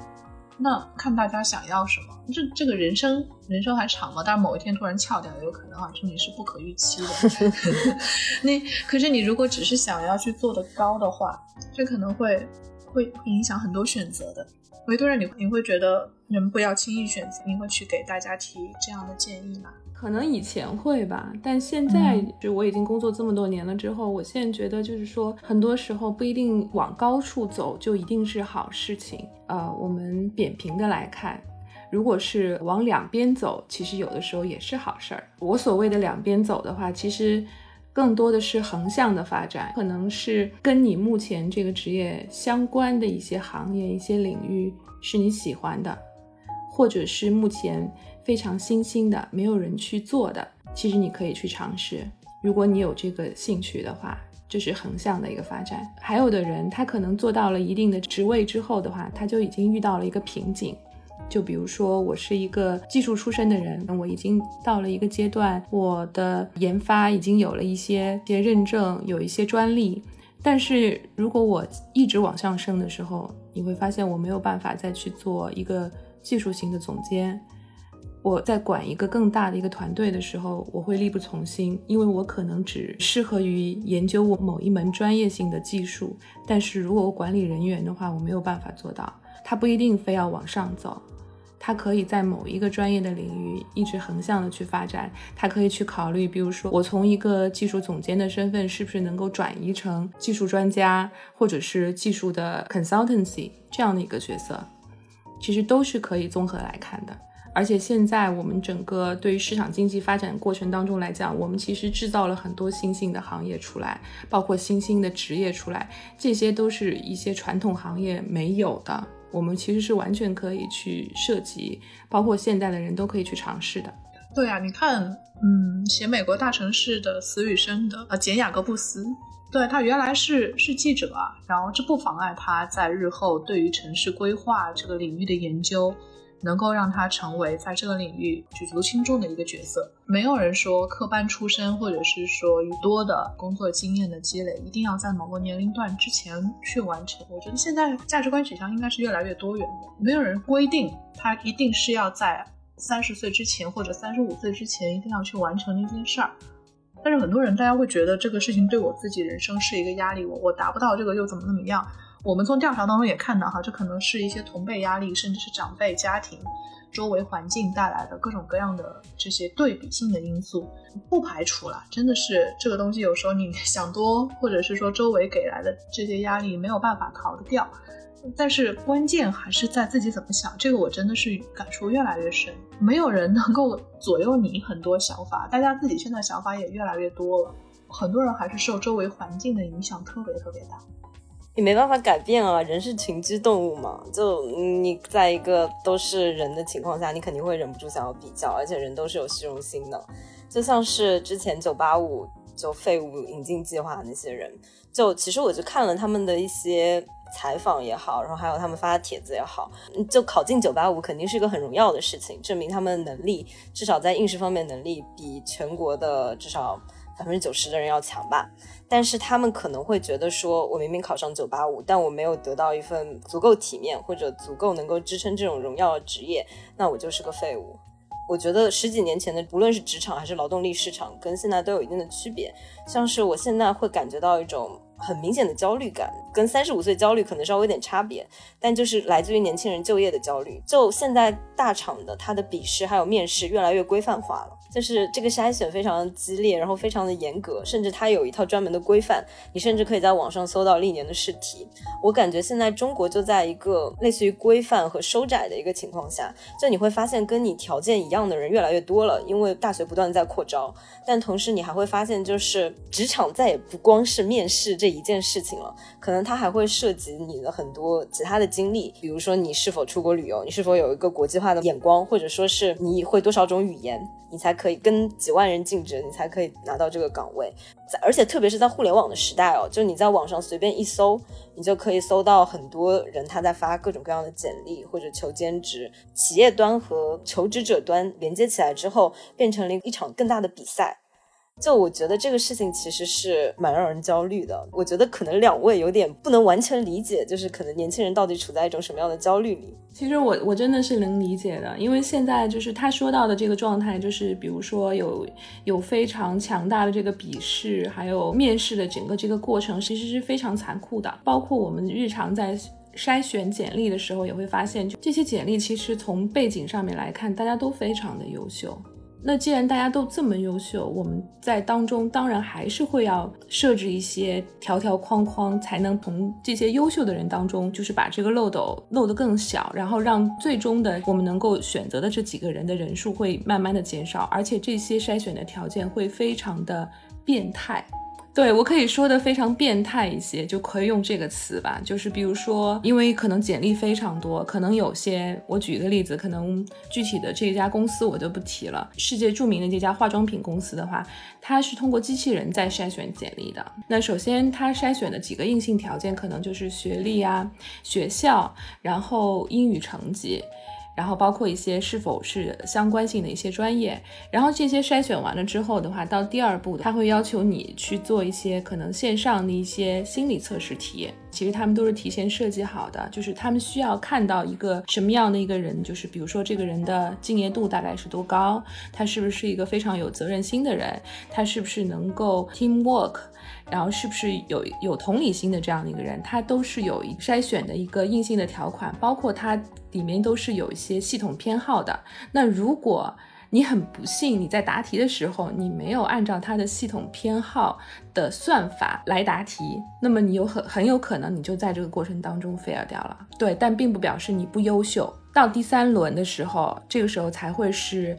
那看大家想要什么，这这个人生人生还长嘛？但是某一天突然翘掉也有可能啊，这你是不可预期的。[laughs] [laughs] 那可是你如果只是想要去做的高的话，这可能会会影响很多选择的。维多人，你你会觉得人不要轻易选择，你会去给大家提这样的建议吗？可能以前会吧，但现在就我已经工作这么多年了之后，我现在觉得就是说，很多时候不一定往高处走就一定是好事情。呃，我们扁平的来看，如果是往两边走，其实有的时候也是好事儿。我所谓的两边走的话，其实更多的是横向的发展，可能是跟你目前这个职业相关的一些行业、一些领域是你喜欢的，或者是目前。非常新兴的，没有人去做的，其实你可以去尝试。如果你有这个兴趣的话，这是横向的一个发展。还有的人，他可能做到了一定的职位之后的话，他就已经遇到了一个瓶颈。就比如说，我是一个技术出身的人，我已经到了一个阶段，我的研发已经有了一些些认证，有一些专利。但是如果我一直往上升的时候，你会发现我没有办法再去做一个技术型的总监。我在管一个更大的一个团队的时候，我会力不从心，因为我可能只适合于研究我某一门专业性的技术。但是如果我管理人员的话，我没有办法做到。他不一定非要往上走，他可以在某一个专业的领域一直横向的去发展。他可以去考虑，比如说我从一个技术总监的身份，是不是能够转移成技术专家，或者是技术的 consultancy 这样的一个角色，其实都是可以综合来看的。而且现在我们整个对于市场经济发展过程当中来讲，我们其实制造了很多新兴的行业出来，包括新兴的职业出来，这些都是一些传统行业没有的，我们其实是完全可以去涉及，包括现在的人都可以去尝试的。对啊，你看，嗯，写美国大城市的死与生的啊，简雅各布斯，对他原来是是记者啊，然后这不妨碍他在日后对于城市规划这个领域的研究。能够让他成为在这个领域举足轻重的一个角色。没有人说科班出身，或者是说多的工作经验的积累，一定要在某个年龄段之前去完成。我觉得现在价值观取向应该是越来越多元的，没有人规定他一定是要在三十岁之前或者三十五岁之前一定要去完成那件事儿。但是很多人大家会觉得这个事情对我自己人生是一个压力，我我达不到这个又怎么怎么样？我们从调查当中也看到，哈，这可能是一些同辈压力，甚至是长辈、家庭、周围环境带来的各种各样的这些对比性的因素，不排除了，真的是这个东西，有时候你 [laughs] 想多，或者是说周围给来的这些压力没有办法逃得掉。但是关键还是在自己怎么想，这个我真的是感触越来越深。没有人能够左右你很多想法，大家自己现在想法也越来越多了，很多人还是受周围环境的影响特别特别大。你没办法改变啊，人是群居动物嘛。就你在一个都是人的情况下，你肯定会忍不住想要比较，而且人都是有虚荣心的。就像是之前九八五就废物引进计划那些人，就其实我就看了他们的一些采访也好，然后还有他们发的帖子也好，就考进九八五肯定是一个很荣耀的事情，证明他们能力至少在应试方面能力比全国的至少百分之九十的人要强吧。但是他们可能会觉得说，我明明考上九八五，但我没有得到一份足够体面或者足够能够支撑这种荣耀的职业，那我就是个废物。我觉得十几年前的，不论是职场还是劳动力市场，跟现在都有一定的区别。像是我现在会感觉到一种。很明显的焦虑感，跟三十五岁焦虑可能稍微有点差别，但就是来自于年轻人就业的焦虑。就现在大厂的它的笔试还有面试越来越规范化了，就是这个筛选非常激烈，然后非常的严格，甚至它有一套专门的规范，你甚至可以在网上搜到历年的试题。我感觉现在中国就在一个类似于规范和收窄的一个情况下，就你会发现跟你条件一样的人越来越多了，因为大学不断在扩招，但同时你还会发现就是职场再也不光是面试。这一件事情了，可能它还会涉及你的很多其他的经历，比如说你是否出国旅游，你是否有一个国际化的眼光，或者说是你会多少种语言，你才可以跟几万人竞争，你才可以拿到这个岗位。在而且特别是在互联网的时代哦，就你在网上随便一搜，你就可以搜到很多人他在发各种各样的简历或者求兼职。企业端和求职者端连接起来之后，变成了一场更大的比赛。就我觉得这个事情其实是蛮让人焦虑的。我觉得可能两位有点不能完全理解，就是可能年轻人到底处在一种什么样的焦虑里。其实我我真的是能理解的，因为现在就是他说到的这个状态，就是比如说有有非常强大的这个笔试，还有面试的整个这个过程，其实是非常残酷的。包括我们日常在筛选简历的时候，也会发现，这些简历其实从背景上面来看，大家都非常的优秀。那既然大家都这么优秀，我们在当中当然还是会要设置一些条条框框，才能从这些优秀的人当中，就是把这个漏斗漏得更小，然后让最终的我们能够选择的这几个人的人数会慢慢的减少，而且这些筛选的条件会非常的变态。对我可以说的非常变态一些，就可以用这个词吧。就是比如说，因为可能简历非常多，可能有些我举一个例子，可能具体的这家公司我就不提了。世界著名的这家化妆品公司的话，它是通过机器人在筛选简历的。那首先它筛选的几个硬性条件，可能就是学历啊、学校，然后英语成绩。然后包括一些是否是相关性的一些专业，然后这些筛选完了之后的话，到第二步，他会要求你去做一些可能线上的一些心理测试题。其实他们都是提前设计好的，就是他们需要看到一个什么样的一个人，就是比如说这个人的敬业度大概是多高，他是不是一个非常有责任心的人，他是不是能够 team work。然后是不是有有同理心的这样的一个人，他都是有一筛选的一个硬性的条款，包括它里面都是有一些系统偏好的。那如果你很不幸你在答题的时候，你没有按照它的系统偏好的算法来答题，那么你有很很有可能你就在这个过程当中 fail 掉了。对，但并不表示你不优秀。到第三轮的时候，这个时候才会是。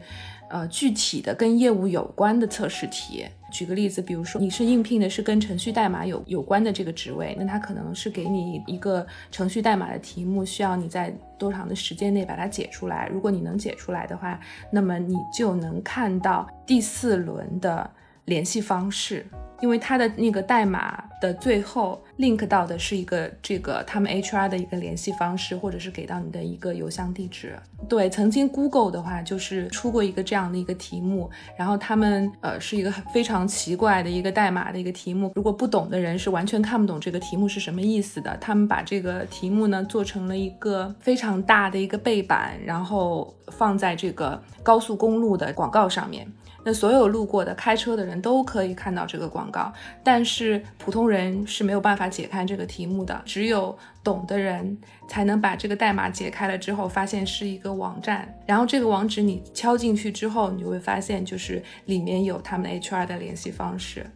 呃，具体的跟业务有关的测试题，举个例子，比如说你是应聘的是跟程序代码有有关的这个职位，那他可能是给你一个程序代码的题目，需要你在多长的时间内把它解出来。如果你能解出来的话，那么你就能看到第四轮的联系方式。因为它的那个代码的最后 link 到的是一个这个他们 HR 的一个联系方式，或者是给到你的一个邮箱地址。对，曾经 Google 的话就是出过一个这样的一个题目，然后他们呃是一个非常奇怪的一个代码的一个题目，如果不懂的人是完全看不懂这个题目是什么意思的。他们把这个题目呢做成了一个非常大的一个背板，然后放在这个高速公路的广告上面。所有路过的开车的人都可以看到这个广告，但是普通人是没有办法解开这个题目的，只有懂的人才能把这个代码解开了之后，发现是一个网站，然后这个网址你敲进去之后，你就会发现就是里面有他们 HR 的联系方式。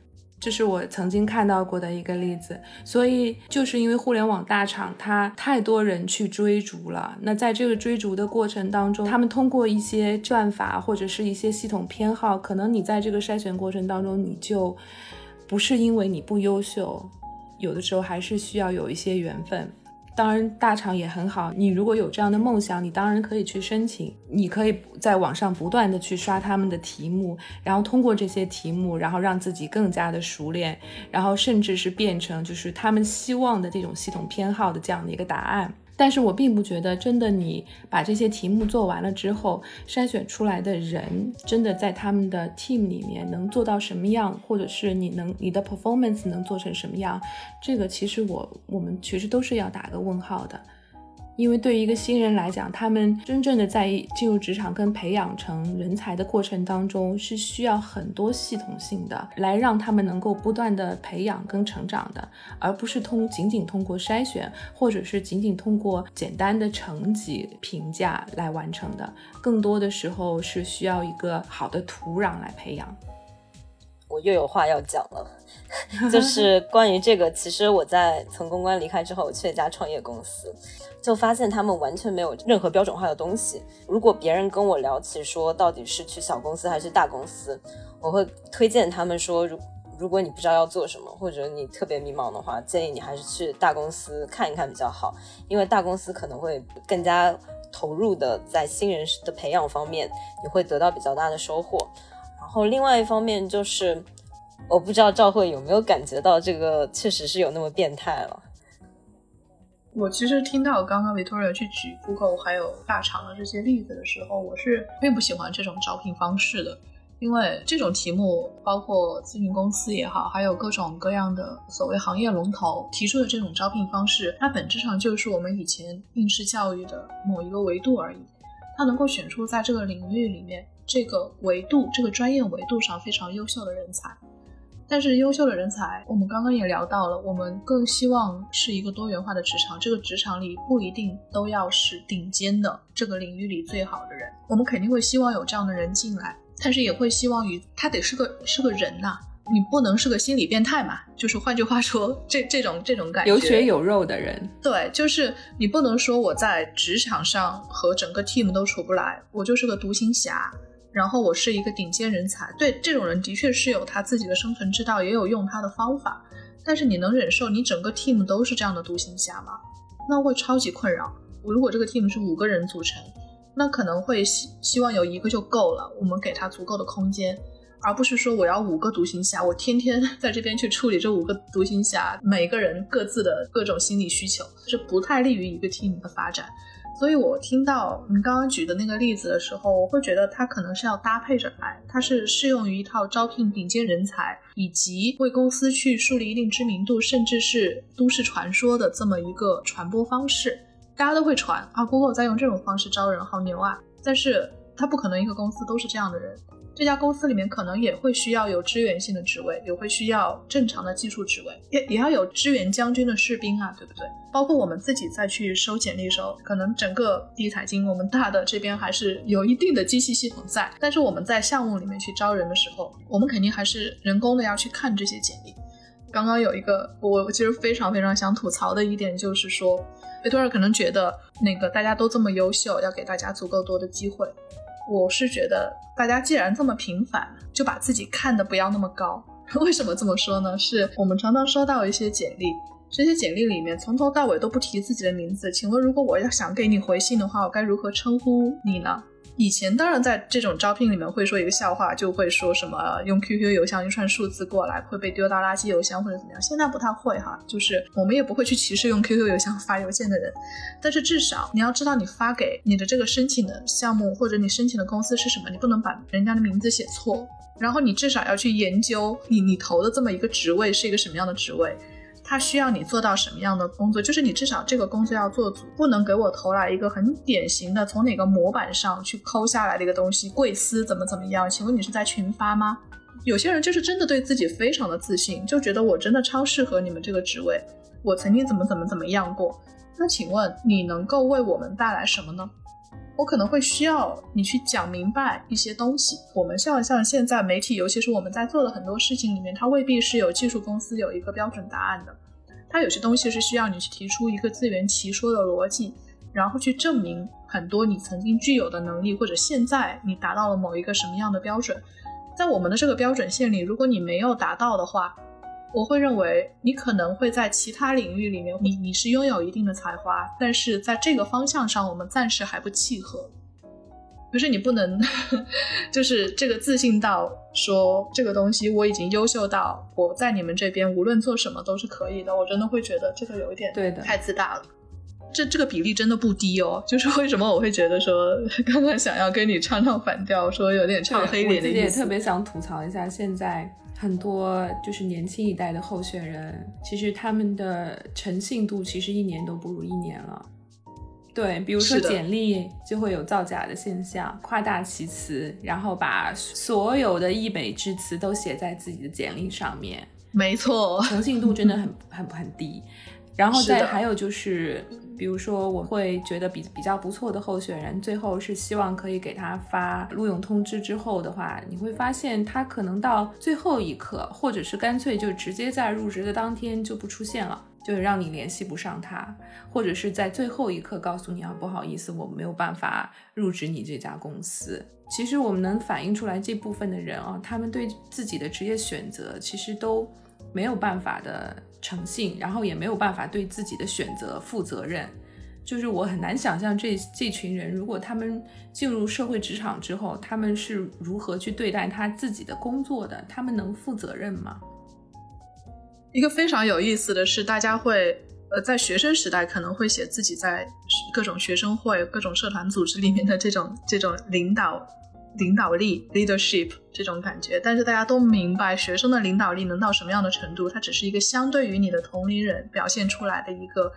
这是我曾经看到过的一个例子，所以就是因为互联网大厂它太多人去追逐了，那在这个追逐的过程当中，他们通过一些算法或者是一些系统偏好，可能你在这个筛选过程当中，你就不是因为你不优秀，有的时候还是需要有一些缘分。当然，大厂也很好。你如果有这样的梦想，你当然可以去申请。你可以在网上不断的去刷他们的题目，然后通过这些题目，然后让自己更加的熟练，然后甚至是变成就是他们希望的这种系统偏好的这样的一个答案。但是我并不觉得，真的你把这些题目做完了之后，筛选出来的人真的在他们的 team 里面能做到什么样，或者是你能你的 performance 能做成什么样，这个其实我我们其实都是要打个问号的。因为对于一个新人来讲，他们真正的在进入职场跟培养成人才的过程当中，是需要很多系统性的来让他们能够不断的培养跟成长的，而不是通仅仅通过筛选，或者是仅仅通过简单的成绩评价来完成的。更多的时候是需要一个好的土壤来培养。我又有话要讲了，就 [laughs] 是关于这个，其实我在从公关离开之后，我去了一家创业公司。就发现他们完全没有任何标准化的东西。如果别人跟我聊起说到底是去小公司还是大公司，我会推荐他们说，如如果你不知道要做什么，或者你特别迷茫的话，建议你还是去大公司看一看比较好，因为大公司可能会更加投入的在新人的培养方面，你会得到比较大的收获。然后另外一方面就是，我不知道赵慧有没有感觉到这个确实是有那么变态了。我其实听到刚刚 Victoria 去举 Google 还有大厂的这些例子的时候，我是并不喜欢这种招聘方式的，因为这种题目，包括咨询公司也好，还有各种各样的所谓行业龙头提出的这种招聘方式，它本质上就是我们以前应试教育的某一个维度而已。它能够选出在这个领域里面这个维度、这个专业维度上非常优秀的人才。但是优秀的人才，我们刚刚也聊到了，我们更希望是一个多元化的职场。这个职场里不一定都要是顶尖的这个领域里最好的人，我们肯定会希望有这样的人进来，但是也会希望于他得是个是个人呐，你不能是个心理变态嘛。就是换句话说，这这种这种感觉，有血有肉的人，对，就是你不能说我在职场上和整个 team 都处不来，我就是个独行侠。然后我是一个顶尖人才，对这种人的确是有他自己的生存之道，也有用他的方法。但是你能忍受你整个 team 都是这样的独行侠吗？那会超级困扰。我如果这个 team 是五个人组成，那可能会希希望有一个就够了，我们给他足够的空间，而不是说我要五个独行侠，我天天 [laughs] 在这边去处理这五个独行侠每个人各自的各种心理需求，是不太利于一个 team 的发展。所以，我听到你刚刚举的那个例子的时候，我会觉得它可能是要搭配着来，它是适用于一套招聘顶尖人才，以及为公司去树立一定知名度，甚至是都市传说的这么一个传播方式。大家都会传啊，Google 在用这种方式招人，好牛啊！但是它不可能一个公司都是这样的人。这家公司里面可能也会需要有支援性的职位，也会需要正常的技术职位，也也要有支援将军的士兵啊，对不对？包括我们自己再去收简历的时候，可能整个第一财经我们大的这边还是有一定的机器系统在，但是我们在项目里面去招人的时候，我们肯定还是人工的要去看这些简历。刚刚有一个我其实非常非常想吐槽的一点就是说，维多尔可能觉得那个大家都这么优秀，要给大家足够多的机会。我是觉得，大家既然这么平凡，就把自己看得不要那么高。[laughs] 为什么这么说呢？是我们常常收到一些简历，这些简历里面从头到尾都不提自己的名字。请问，如果我要想给你回信的话，我该如何称呼你呢？以前当然在这种招聘里面会说一个笑话，就会说什么用 QQ 邮箱一串数字过来会被丢到垃圾邮箱或者怎么样。现在不太会哈，就是我们也不会去歧视用 QQ 邮箱发邮件的人，但是至少你要知道你发给你的这个申请的项目或者你申请的公司是什么，你不能把人家的名字写错，然后你至少要去研究你你投的这么一个职位是一个什么样的职位。他需要你做到什么样的工作？就是你至少这个工作要做足，不能给我投来一个很典型的从哪个模板上去抠下来的一个东西。贵司怎么怎么样？请问你是在群发吗？有些人就是真的对自己非常的自信，就觉得我真的超适合你们这个职位。我曾经怎么怎么怎么样过？那请问你能够为我们带来什么呢？我可能会需要你去讲明白一些东西。我们像像现在媒体，尤其是我们在做的很多事情里面，它未必是有技术公司有一个标准答案的。它有些东西是需要你去提出一个自圆其说的逻辑，然后去证明很多你曾经具有的能力，或者现在你达到了某一个什么样的标准。在我们的这个标准线里，如果你没有达到的话，我会认为你可能会在其他领域里面，你你是拥有一定的才华，但是在这个方向上，我们暂时还不契合。可是你不能，[laughs] 就是这个自信到说这个东西我已经优秀到我在你们这边无论做什么都是可以的，我真的会觉得这个有一点对的太自大了。这这个比例真的不低哦。就是为什么我会觉得说 [laughs] 刚刚想要跟你唱唱反调，说有点唱黑脸的意思。我自己也特别想吐槽一下，现在很多就是年轻一代的候选人，其实他们的诚信度其实一年都不如一年了。对，比如说简历就会有造假的现象，夸大其词，然后把所有的溢美之词都写在自己的简历上面。没错，诚信度真的很很很低。然后再还有就是，比如说我会觉得比比较不错的候选人，最后是希望可以给他发录用通知之后的话，你会发现他可能到最后一刻，或者是干脆就直接在入职的当天就不出现了。就让你联系不上他，或者是在最后一刻告诉你啊，不好意思，我没有办法入职你这家公司。其实我们能反映出来这部分的人啊，他们对自己的职业选择其实都没有办法的诚信，然后也没有办法对自己的选择负责任。就是我很难想象这这群人，如果他们进入社会职场之后，他们是如何去对待他自己的工作的？他们能负责任吗？一个非常有意思的是，大家会呃在学生时代可能会写自己在各种学生会、各种社团组织里面的这种这种领导领导力 leadership 这种感觉，但是大家都明白，学生的领导力能到什么样的程度，它只是一个相对于你的同龄人表现出来的一个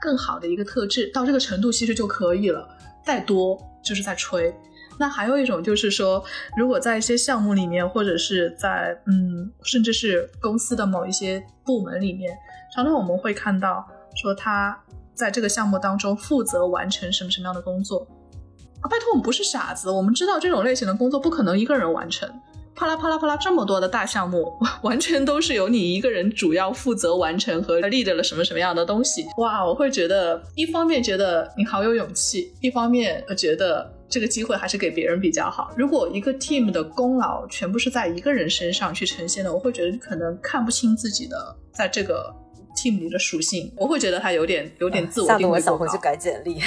更好的一个特质，到这个程度其实就可以了，再多就是在吹。那还有一种就是说，如果在一些项目里面，或者是在嗯，甚至是公司的某一些部门里面，常常我们会看到说他在这个项目当中负责完成什么什么样的工作？拜托，我们不是傻子，我们知道这种类型的工作不可能一个人完成。啪啦啪啦啪啦，这么多的大项目，[laughs] 完全都是由你一个人主要负责完成和 lead 了什么什么样的东西？哇，我会觉得一方面觉得你好有勇气，一方面觉得。这个机会还是给别人比较好。如果一个 team 的功劳全部是在一个人身上去呈现的，我会觉得你可能看不清自己的在这个 team 里的属性。我会觉得他有点有点自我定位吓得我想回去改简历，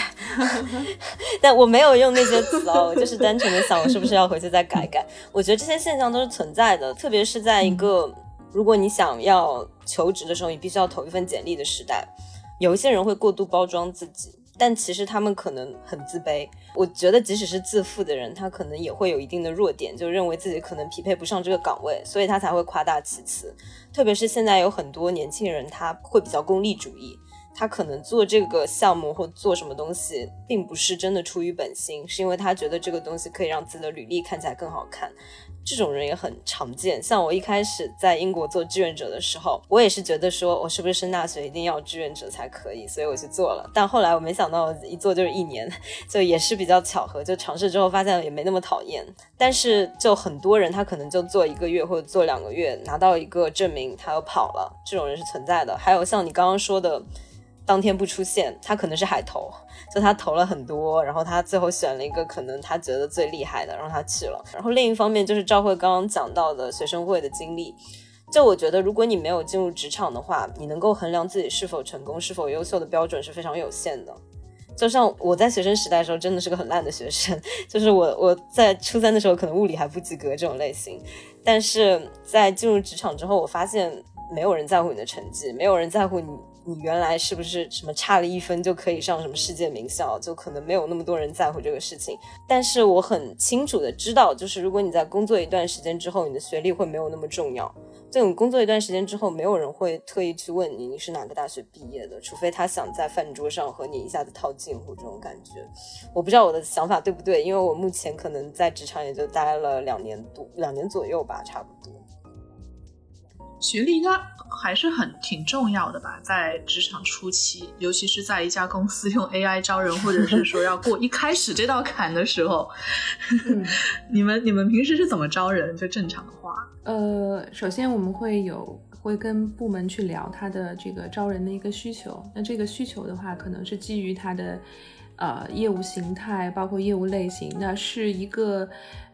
但我没有用那些词哦，[laughs] 我就是单纯的想我是不是要回去再改改。我觉得这些现象都是存在的，特别是在一个如果你想要求职的时候，你必须要投一份简历的时代，有一些人会过度包装自己。但其实他们可能很自卑，我觉得即使是自负的人，他可能也会有一定的弱点，就认为自己可能匹配不上这个岗位，所以他才会夸大其词。特别是现在有很多年轻人，他会比较功利主义。他可能做这个项目或做什么东西，并不是真的出于本心，是因为他觉得这个东西可以让自己的履历看起来更好看。这种人也很常见。像我一开始在英国做志愿者的时候，我也是觉得说我是不是升大学一定要志愿者才可以，所以我去做了。但后来我没想到一做就是一年，[laughs] 就也是比较巧合。就尝试之后发现也没那么讨厌。但是就很多人他可能就做一个月或者做两个月，拿到一个证明他又跑了，这种人是存在的。还有像你刚刚说的。当天不出现，他可能是海投，就他投了很多，然后他最后选了一个可能他觉得最厉害的，让他去了。然后另一方面就是赵慧刚刚讲到的学生会的经历，就我觉得如果你没有进入职场的话，你能够衡量自己是否成功、是否优秀的标准是非常有限的。就像我在学生时代的时候，真的是个很烂的学生，[laughs] 就是我我在初三的时候可能物理还不及格这种类型，但是在进入职场之后，我发现没有人在乎你的成绩，没有人在乎你。你原来是不是什么差了一分就可以上什么世界名校？就可能没有那么多人在乎这个事情。但是我很清楚的知道，就是如果你在工作一段时间之后，你的学历会没有那么重要。这种工作一段时间之后，没有人会特意去问你你是哪个大学毕业的，除非他想在饭桌上和你一下子套近乎这种感觉。我不知道我的想法对不对，因为我目前可能在职场也就待了两年多，两年左右吧，差不多。学历应该还是很挺重要的吧，在职场初期，尤其是在一家公司用 AI 招人，或者是说要过一开始这道坎的时候，[laughs] 你们你们平时是怎么招人？就正常的话，呃，首先我们会有会跟部门去聊他的这个招人的一个需求，那这个需求的话，可能是基于他的呃业务形态，包括业务类型，那是一个。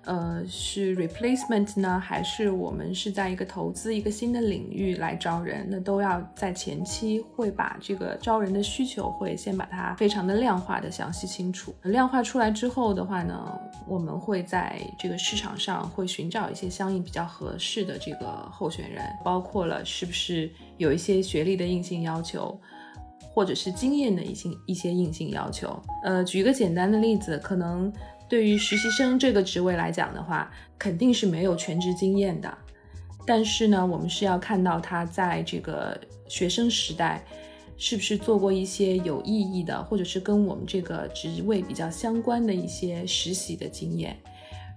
呃，是 replacement 呢，还是我们是在一个投资一个新的领域来招人？那都要在前期会把这个招人的需求会先把它非常的量化的详细清楚。量化出来之后的话呢，我们会在这个市场上会寻找一些相应比较合适的这个候选人，包括了是不是有一些学历的硬性要求，或者是经验的一些一些硬性要求。呃，举一个简单的例子，可能。对于实习生这个职位来讲的话，肯定是没有全职经验的。但是呢，我们是要看到他在这个学生时代是不是做过一些有意义的，或者是跟我们这个职位比较相关的一些实习的经验。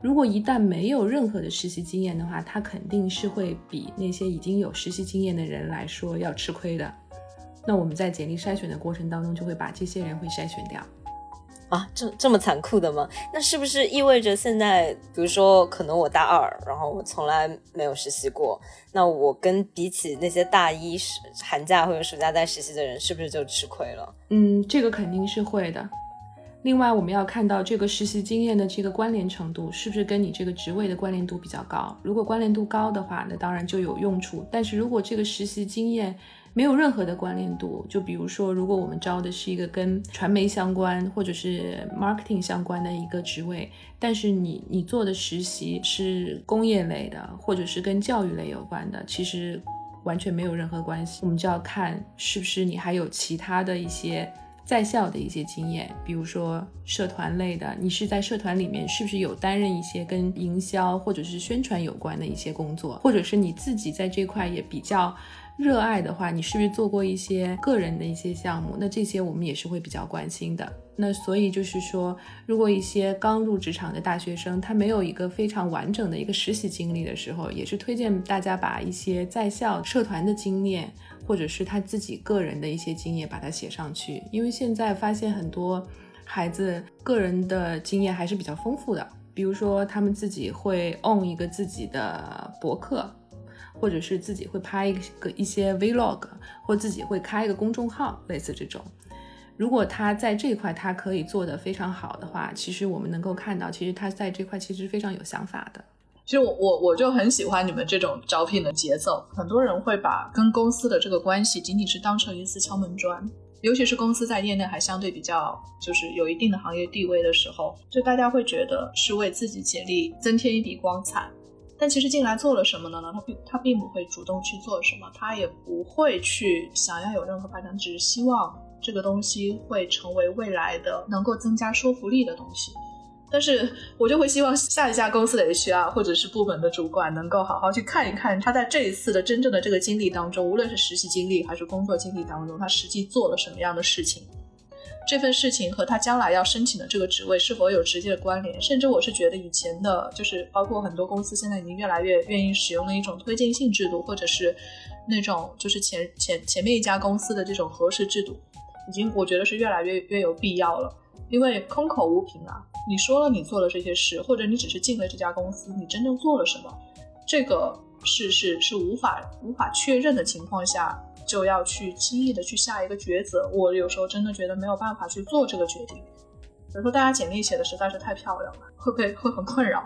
如果一旦没有任何的实习经验的话，他肯定是会比那些已经有实习经验的人来说要吃亏的。那我们在简历筛选的过程当中，就会把这些人会筛选掉。啊，这这么残酷的吗？那是不是意味着现在，比如说，可能我大二，然后我从来没有实习过，那我跟比起那些大一寒假或者暑假在实习的人，是不是就吃亏了？嗯，这个肯定是会的。另外，我们要看到这个实习经验的这个关联程度是不是跟你这个职位的关联度比较高。如果关联度高的话，那当然就有用处。但是如果这个实习经验没有任何的关联度，就比如说，如果我们招的是一个跟传媒相关或者是 marketing 相关的一个职位，但是你你做的实习是工业类的，或者是跟教育类有关的，其实完全没有任何关系。我们就要看是不是你还有其他的一些。在校的一些经验，比如说社团类的，你是在社团里面是不是有担任一些跟营销或者是宣传有关的一些工作，或者是你自己在这块也比较热爱的话，你是不是做过一些个人的一些项目？那这些我们也是会比较关心的。那所以就是说，如果一些刚入职场的大学生，他没有一个非常完整的一个实习经历的时候，也是推荐大家把一些在校社团的经验。或者是他自己个人的一些经验，把它写上去。因为现在发现很多孩子个人的经验还是比较丰富的，比如说他们自己会 own 一个自己的博客，或者是自己会拍一个一些 vlog，或自己会开一个公众号，类似这种。如果他在这块他可以做得非常好的话，其实我们能够看到，其实他在这块其实非常有想法的。其实我我我就很喜欢你们这种招聘的节奏。很多人会把跟公司的这个关系仅仅是当成一次敲门砖，尤其是公司在业内还相对比较就是有一定的行业地位的时候，就大家会觉得是为自己简历增添一笔光彩。但其实进来做了什么呢？呢，他并他并不会主动去做什么，他也不会去想要有任何发展，只是希望这个东西会成为未来的能够增加说服力的东西。但是我就会希望下一家公司的 HR 或者是部门的主管能够好好去看一看他在这一次的真正的这个经历当中，无论是实习经历还是工作经历当中，他实际做了什么样的事情，这份事情和他将来要申请的这个职位是否有直接的关联。甚至我是觉得以前的，就是包括很多公司现在已经越来越愿意使用的一种推荐信制度，或者是那种就是前前前面一家公司的这种核实制度，已经我觉得是越来越越有必要了。因为空口无凭啊，你说了你做了这些事，或者你只是进了这家公司，你真正做了什么，这个是是是无法无法确认的情况下，就要去轻易的去下一个抉择。我有时候真的觉得没有办法去做这个决定。比如说，大家简历写的实在是太漂亮了，会不会会很困扰？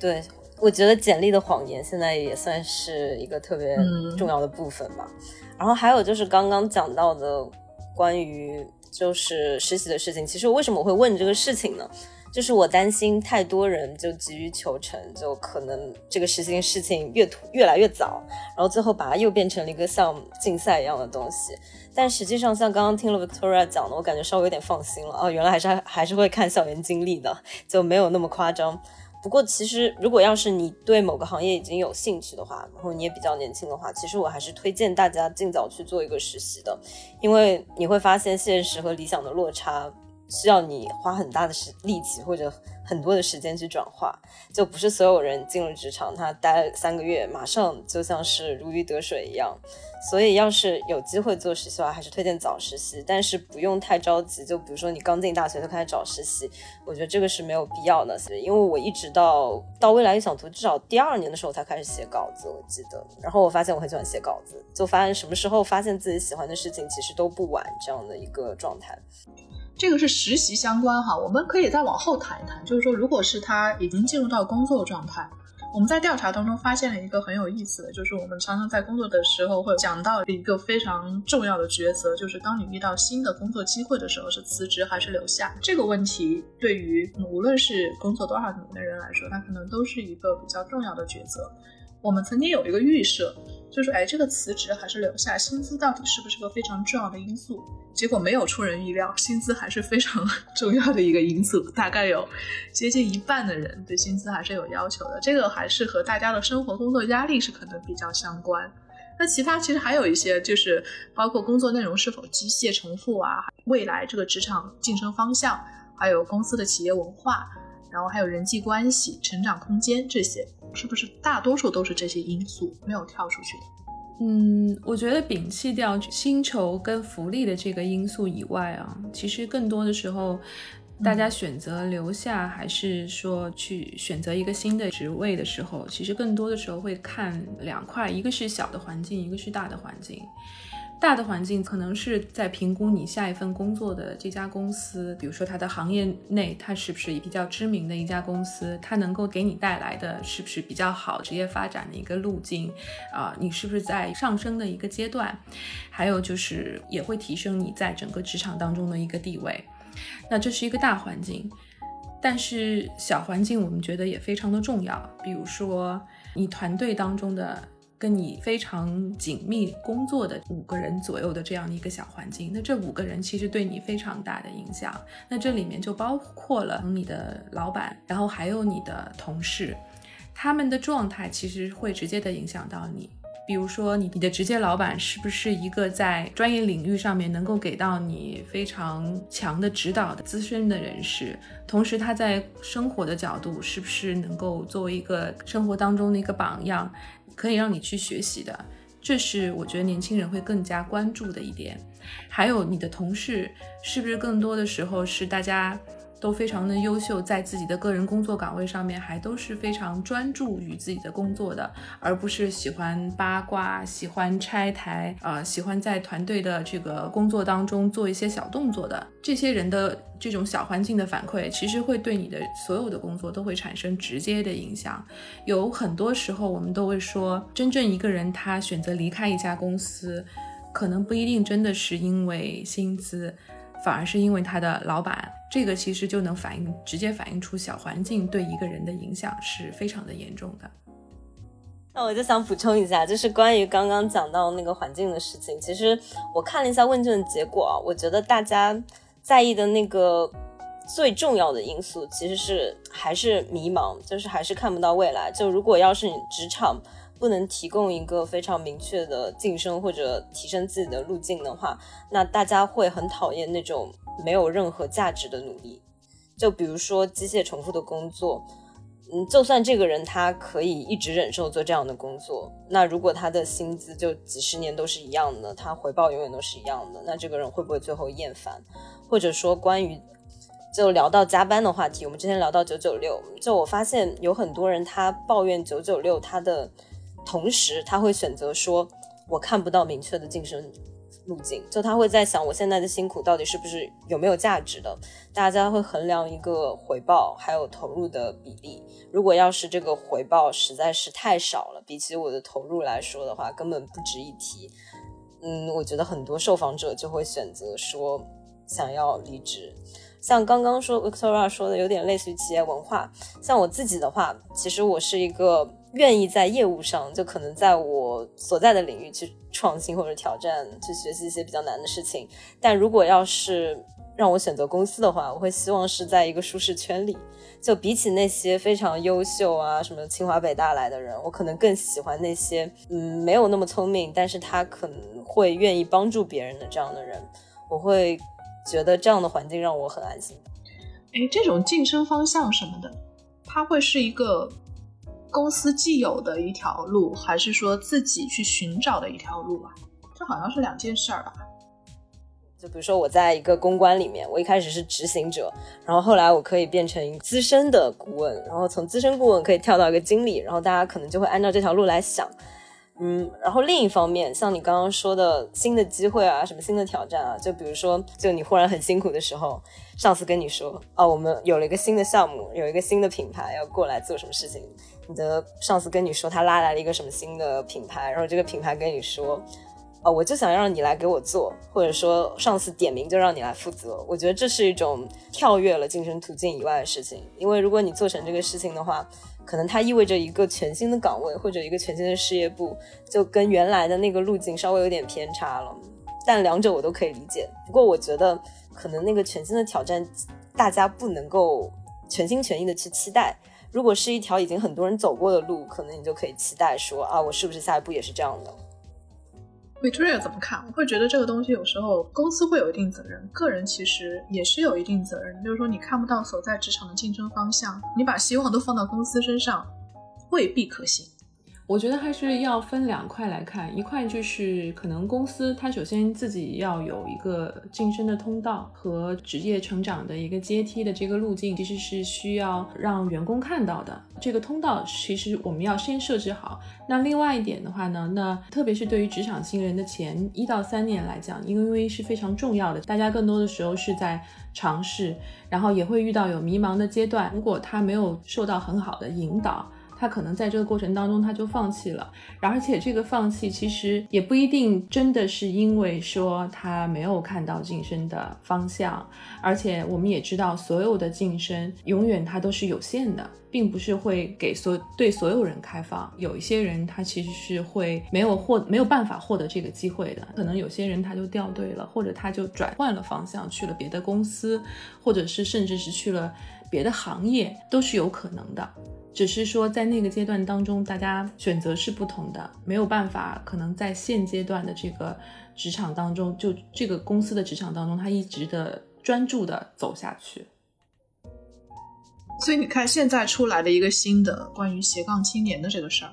对，我觉得简历的谎言现在也算是一个特别重要的部分吧。然后还有就是刚刚讲到的关于。就是实习的事情，其实为什么我会问这个事情呢？就是我担心太多人就急于求成，就可能这个实习事情越拖越来越早，然后最后把它又变成了一个像竞赛一样的东西。但实际上，像刚刚听了 Victoria 讲的，我感觉稍微有点放心了。哦，原来还是还是会看校园经历的，就没有那么夸张。不过，其实如果要是你对某个行业已经有兴趣的话，然后你也比较年轻的话，其实我还是推荐大家尽早去做一个实习的，因为你会发现现实和理想的落差。需要你花很大的时力气或者很多的时间去转化，就不是所有人进入职场，他待三个月马上就像是如鱼得水一样。所以要是有机会做实习的话，还是推荐早实习，但是不用太着急。就比如说你刚进大学就开始找实习，我觉得这个是没有必要的。因为我一直到到未来预想图至少第二年的时候才开始写稿子，我记得。然后我发现我很喜欢写稿子，就发现什么时候发现自己喜欢的事情其实都不晚，这样的一个状态。这个是实习相关哈，我们可以再往后谈一谈。就是说，如果是他已经进入到工作状态，我们在调查当中发现了一个很有意思的，就是我们常常在工作的时候会讲到一个非常重要的抉择，就是当你遇到新的工作机会的时候，是辞职还是留下？这个问题对于无论是工作多少年的人来说，它可能都是一个比较重要的抉择。我们曾经有一个预设，就是哎，这个辞职还是留下，薪资到底是不是个非常重要的因素？结果没有出人意料，薪资还是非常 [laughs] 重要的一个因素。大概有接近一半的人对薪资还是有要求的，这个还是和大家的生活工作压力是可能比较相关。那其他其实还有一些，就是包括工作内容是否机械重复啊，未来这个职场晋升方向，还有公司的企业文化，然后还有人际关系、成长空间这些，是不是大多数都是这些因素没有跳出去的？嗯，我觉得摒弃掉薪酬跟福利的这个因素以外啊，其实更多的时候，大家选择留下还是说去选择一个新的职位的时候，其实更多的时候会看两块，一个是小的环境，一个是大的环境。大的环境可能是在评估你下一份工作的这家公司，比如说它的行业内它是不是比较知名的一家公司，它能够给你带来的是不是比较好职业发展的一个路径，啊，你是不是在上升的一个阶段，还有就是也会提升你在整个职场当中的一个地位。那这是一个大环境，但是小环境我们觉得也非常的重要，比如说你团队当中的。跟你非常紧密工作的五个人左右的这样的一个小环境，那这五个人其实对你非常大的影响。那这里面就包括了你的老板，然后还有你的同事，他们的状态其实会直接的影响到你。比如说，你你的直接老板是不是一个在专业领域上面能够给到你非常强的指导的资深的人士？同时，他在生活的角度是不是能够作为一个生活当中的一个榜样？可以让你去学习的，这是我觉得年轻人会更加关注的一点。还有你的同事，是不是更多的时候是大家？都非常的优秀，在自己的个人工作岗位上面还都是非常专注于自己的工作的，而不是喜欢八卦、喜欢拆台啊，喜欢在团队的这个工作当中做一些小动作的这些人的这种小环境的反馈，其实会对你的所有的工作都会产生直接的影响。有很多时候，我们都会说，真正一个人他选择离开一家公司，可能不一定真的是因为薪资。反而是因为他的老板，这个其实就能反映直接反映出小环境对一个人的影响是非常的严重的。那我就想补充一下，就是关于刚刚讲到那个环境的事情，其实我看了一下问卷的结果啊，我觉得大家在意的那个最重要的因素其实是还是迷茫，就是还是看不到未来。就如果要是你职场。不能提供一个非常明确的晋升或者提升自己的路径的话，那大家会很讨厌那种没有任何价值的努力。就比如说机械重复的工作，嗯，就算这个人他可以一直忍受做这样的工作，那如果他的薪资就几十年都是一样的，他回报永远都是一样的，那这个人会不会最后厌烦？或者说关于就聊到加班的话题，我们之前聊到九九六，就我发现有很多人他抱怨九九六，他的。同时，他会选择说：“我看不到明确的晋升路径。”就他会在想，我现在的辛苦到底是不是有没有价值的？大家会衡量一个回报还有投入的比例。如果要是这个回报实在是太少了，比起我的投入来说的话，根本不值一提。嗯，我觉得很多受访者就会选择说想要离职。像刚刚说 Victoria 说的，有点类似于企业文化。像我自己的话，其实我是一个。愿意在业务上，就可能在我所在的领域去创新或者挑战，去学习一些比较难的事情。但如果要是让我选择公司的话，我会希望是在一个舒适圈里。就比起那些非常优秀啊，什么清华北大来的人，我可能更喜欢那些嗯没有那么聪明，但是他可能会愿意帮助别人的这样的人。我会觉得这样的环境让我很安心。哎，这种晋升方向什么的，它会是一个。公司既有的一条路，还是说自己去寻找的一条路啊？这好像是两件事儿吧。就比如说我在一个公关里面，我一开始是执行者，然后后来我可以变成资深的顾问，然后从资深顾问可以跳到一个经理，然后大家可能就会按照这条路来想。嗯，然后另一方面，像你刚刚说的新的机会啊，什么新的挑战啊，就比如说，就你忽然很辛苦的时候，上司跟你说，哦，我们有了一个新的项目，有一个新的品牌要过来做什么事情。你的上司跟你说他拉来了一个什么新的品牌，然后这个品牌跟你说，哦，我就想让你来给我做，或者说上司点名就让你来负责。我觉得这是一种跳跃了晋升途径以外的事情，因为如果你做成这个事情的话，可能它意味着一个全新的岗位或者一个全新的事业部，就跟原来的那个路径稍微有点偏差了。但两者我都可以理解。不过我觉得可能那个全新的挑战，大家不能够全心全意的去期待。如果是一条已经很多人走过的路，可能你就可以期待说啊，我是不是下一步也是这样的？Victoria 怎么看？我会觉得这个东西有时候公司会有一定责任，个人其实也是有一定责任。就是说你看不到所在职场的竞争方向，你把希望都放到公司身上，未必可行。我觉得还是要分两块来看，一块就是可能公司它首先自己要有一个晋升的通道和职业成长的一个阶梯的这个路径，其实是需要让员工看到的。这个通道其实我们要先设置好。那另外一点的话呢，那特别是对于职场新人的前一到三年来讲，因为是非常重要的，大家更多的时候是在尝试，然后也会遇到有迷茫的阶段。如果他没有受到很好的引导，他可能在这个过程当中他就放弃了，而且这个放弃其实也不一定真的是因为说他没有看到晋升的方向，而且我们也知道所有的晋升永远它都是有限的，并不是会给所对所有人开放。有一些人他其实是会没有获没有办法获得这个机会的，可能有些人他就掉队了，或者他就转换了方向去了别的公司，或者是甚至是去了别的行业，都是有可能的。只是说，在那个阶段当中，大家选择是不同的，没有办法，可能在现阶段的这个职场当中，就这个公司的职场当中，他一直的专注的走下去。所以你看，现在出来的一个新的关于斜杠青年的这个事儿，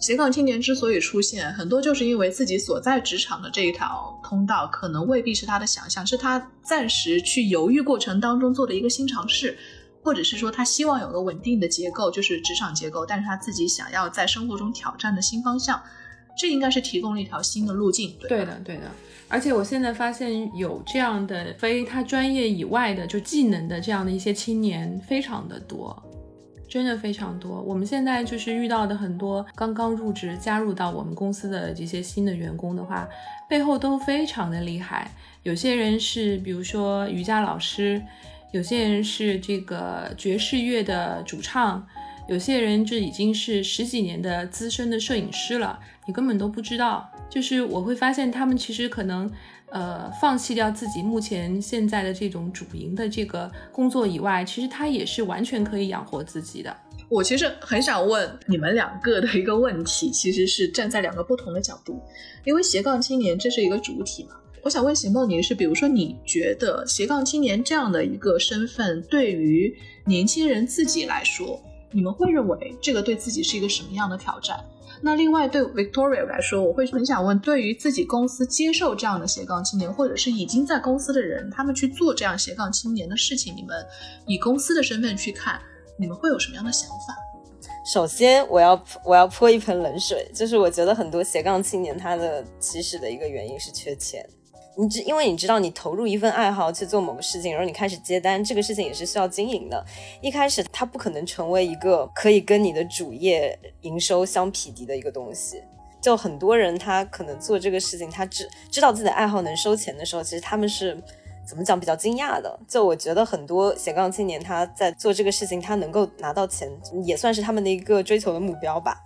斜杠青年之所以出现，很多就是因为自己所在职场的这一条通道，可能未必是他的想象，是他暂时去犹豫过程当中做的一个新尝试。或者是说他希望有个稳定的结构，就是职场结构，但是他自己想要在生活中挑战的新方向，这应该是提供了一条新的路径。对的，对的。而且我现在发现有这样的非他专业以外的就技能的这样的一些青年非常的多，真的非常多。我们现在就是遇到的很多刚刚入职加入到我们公司的这些新的员工的话，背后都非常的厉害。有些人是比如说瑜伽老师。有些人是这个爵士乐的主唱，有些人这已经是十几年的资深的摄影师了，你根本都不知道。就是我会发现他们其实可能，呃，放弃掉自己目前现在的这种主营的这个工作以外，其实他也是完全可以养活自己的。我其实很想问你们两个的一个问题，其实是站在两个不同的角度，因为斜杠青年这是一个主体嘛。我想问邢梦宁是，比如说，你觉得斜杠青年这样的一个身份，对于年轻人自己来说，你们会认为这个对自己是一个什么样的挑战？那另外对 Victoria 来说，我会很想问，对于自己公司接受这样的斜杠青年，或者是已经在公司的人，他们去做这样斜杠青年的事情，你们以公司的身份去看，你们会有什么样的想法？首先，我要我要泼一盆冷水，就是我觉得很多斜杠青年他的起始的一个原因是缺钱。你知，因为你知道，你投入一份爱好去做某个事情，然后你开始接单，这个事情也是需要经营的。一开始，它不可能成为一个可以跟你的主业营收相匹敌的一个东西。就很多人，他可能做这个事情，他知知道自己的爱好能收钱的时候，其实他们是。怎么讲比较惊讶的？就我觉得很多斜杠青年他在做这个事情，他能够拿到钱，也算是他们的一个追求的目标吧。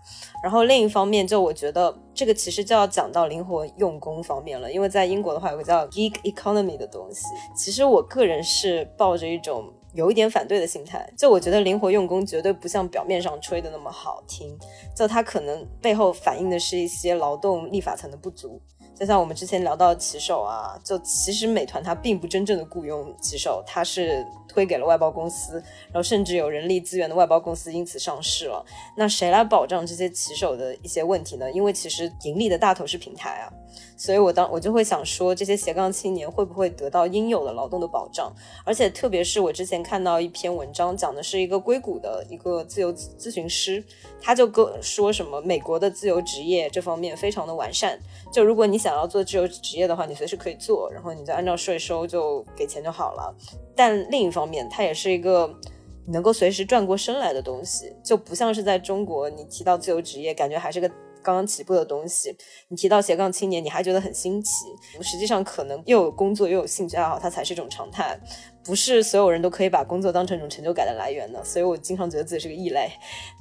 然后另一方面，就我觉得这个其实就要讲到灵活用工方面了，因为在英国的话有个叫 geek economy 的东西。其实我个人是抱着一种有一点反对的心态，就我觉得灵活用工绝对不像表面上吹的那么好听，就它可能背后反映的是一些劳动立法层的不足。就像我们之前聊到骑手啊，就其实美团它并不真正的雇佣骑手，它是推给了外包公司，然后甚至有人力资源的外包公司因此上市了。那谁来保障这些骑手的一些问题呢？因为其实盈利的大头是平台啊。所以，我当我就会想说，这些斜杠青年会不会得到应有的劳动的保障？而且，特别是我之前看到一篇文章，讲的是一个硅谷的一个自由咨询师，他就跟说什么美国的自由职业这方面非常的完善，就如果你想要做自由职业的话，你随时可以做，然后你就按照税收就给钱就好了。但另一方面，它也是一个能够随时转过身来的东西，就不像是在中国，你提到自由职业，感觉还是个。刚刚起步的东西，你提到斜杠青年，你还觉得很新奇。实际上，可能又有工作又有兴趣爱好，它才是一种常态。不是所有人都可以把工作当成一种成就感的来源的。所以我经常觉得自己是个异类。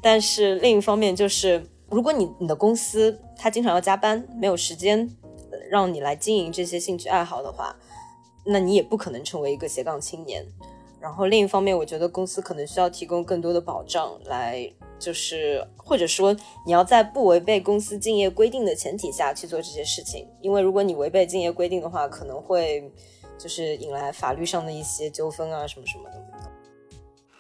但是另一方面，就是如果你你的公司它经常要加班，没有时间让你来经营这些兴趣爱好的话，那你也不可能成为一个斜杠青年。然后另一方面，我觉得公司可能需要提供更多的保障来。就是，或者说你要在不违背公司竞业规定的前提下去做这些事情，因为如果你违背竞业规定的话，可能会就是引来法律上的一些纠纷啊，什么什么的。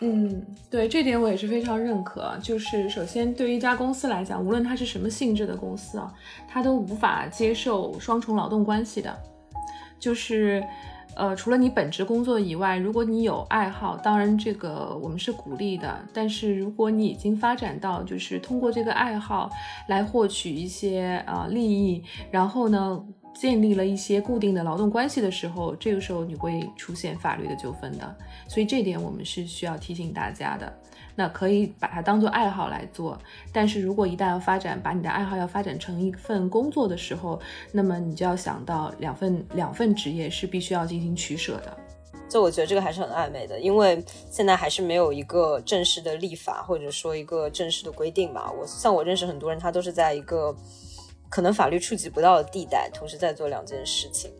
嗯，对，这点我也是非常认可。就是首先对于一家公司来讲，无论它是什么性质的公司啊，它都无法接受双重劳动关系的。就是，呃，除了你本职工作以外，如果你有爱好，当然这个我们是鼓励的。但是如果你已经发展到就是通过这个爱好来获取一些呃利益，然后呢？建立了一些固定的劳动关系的时候，这个时候你会出现法律的纠纷的，所以这点我们是需要提醒大家的。那可以把它当做爱好来做，但是如果一旦要发展，把你的爱好要发展成一份工作的时候，那么你就要想到两份两份职业是必须要进行取舍的。就我觉得这个还是很暧昧的，因为现在还是没有一个正式的立法或者说一个正式的规定吧。我像我认识很多人，他都是在一个。可能法律触及不到的地带，同时在做两件事情。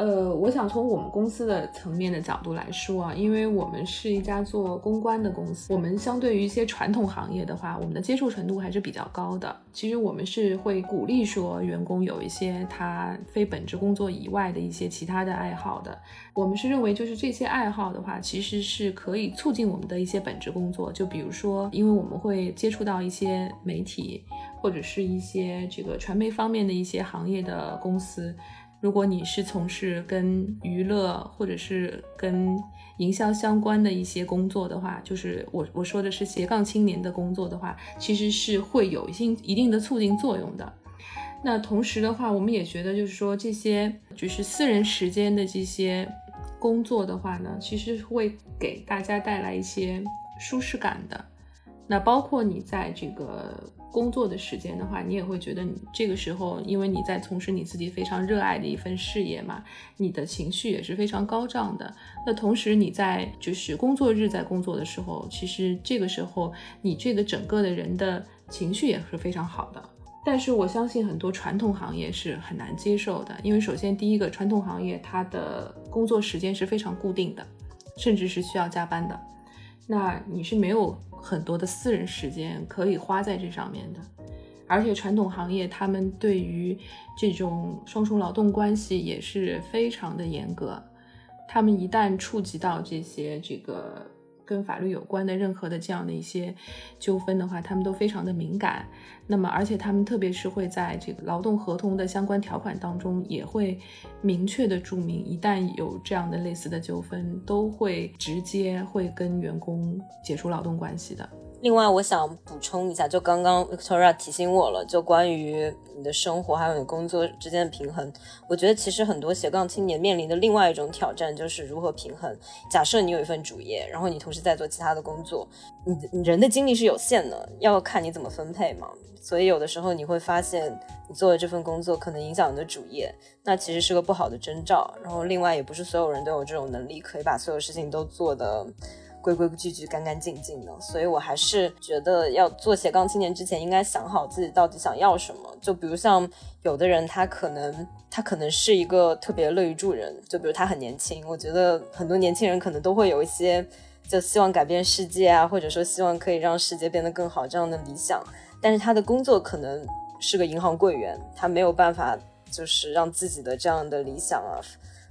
呃，我想从我们公司的层面的角度来说啊，因为我们是一家做公关的公司，我们相对于一些传统行业的话，我们的接触程度还是比较高的。其实我们是会鼓励说员工有一些他非本职工作以外的一些其他的爱好的。我们是认为就是这些爱好的话，其实是可以促进我们的一些本职工作。就比如说，因为我们会接触到一些媒体或者是一些这个传媒方面的一些行业的公司。如果你是从事跟娱乐或者是跟营销相关的一些工作的话，就是我我说的是斜杠青年的工作的话，其实是会有一定一定的促进作用的。那同时的话，我们也觉得就是说这些就是私人时间的这些工作的话呢，其实会给大家带来一些舒适感的。那包括你在这个。工作的时间的话，你也会觉得你这个时候，因为你在从事你自己非常热爱的一份事业嘛，你的情绪也是非常高涨的。那同时你在就是工作日在工作的时候，其实这个时候你这个整个的人的情绪也是非常好的。但是我相信很多传统行业是很难接受的，因为首先第一个，传统行业它的工作时间是非常固定的，甚至是需要加班的。那你是没有。很多的私人时间可以花在这上面的，而且传统行业他们对于这种双重劳动关系也是非常的严格，他们一旦触及到这些这个。跟法律有关的任何的这样的一些纠纷的话，他们都非常的敏感。那么，而且他们特别是会在这个劳动合同的相关条款当中，也会明确的注明，一旦有这样的类似的纠纷，都会直接会跟员工解除劳动关系的。另外，我想补充一下，就刚刚 Victoria 提醒我了，就关于你的生活还有你工作之间的平衡，我觉得其实很多斜杠青年面临的另外一种挑战就是如何平衡。假设你有一份主业，然后你同时在做其他的工作，你你人的精力是有限的，要看你怎么分配嘛。所以有的时候你会发现，你做的这份工作可能影响你的主业，那其实是个不好的征兆。然后另外，也不是所有人都有这种能力，可以把所有事情都做的。规规矩矩、干干净净的，所以我还是觉得要做斜杠青年之前，应该想好自己到底想要什么。就比如像有的人，他可能他可能是一个特别乐于助人，就比如他很年轻，我觉得很多年轻人可能都会有一些就希望改变世界啊，或者说希望可以让世界变得更好这样的理想。但是他的工作可能是个银行柜员，他没有办法就是让自己的这样的理想啊。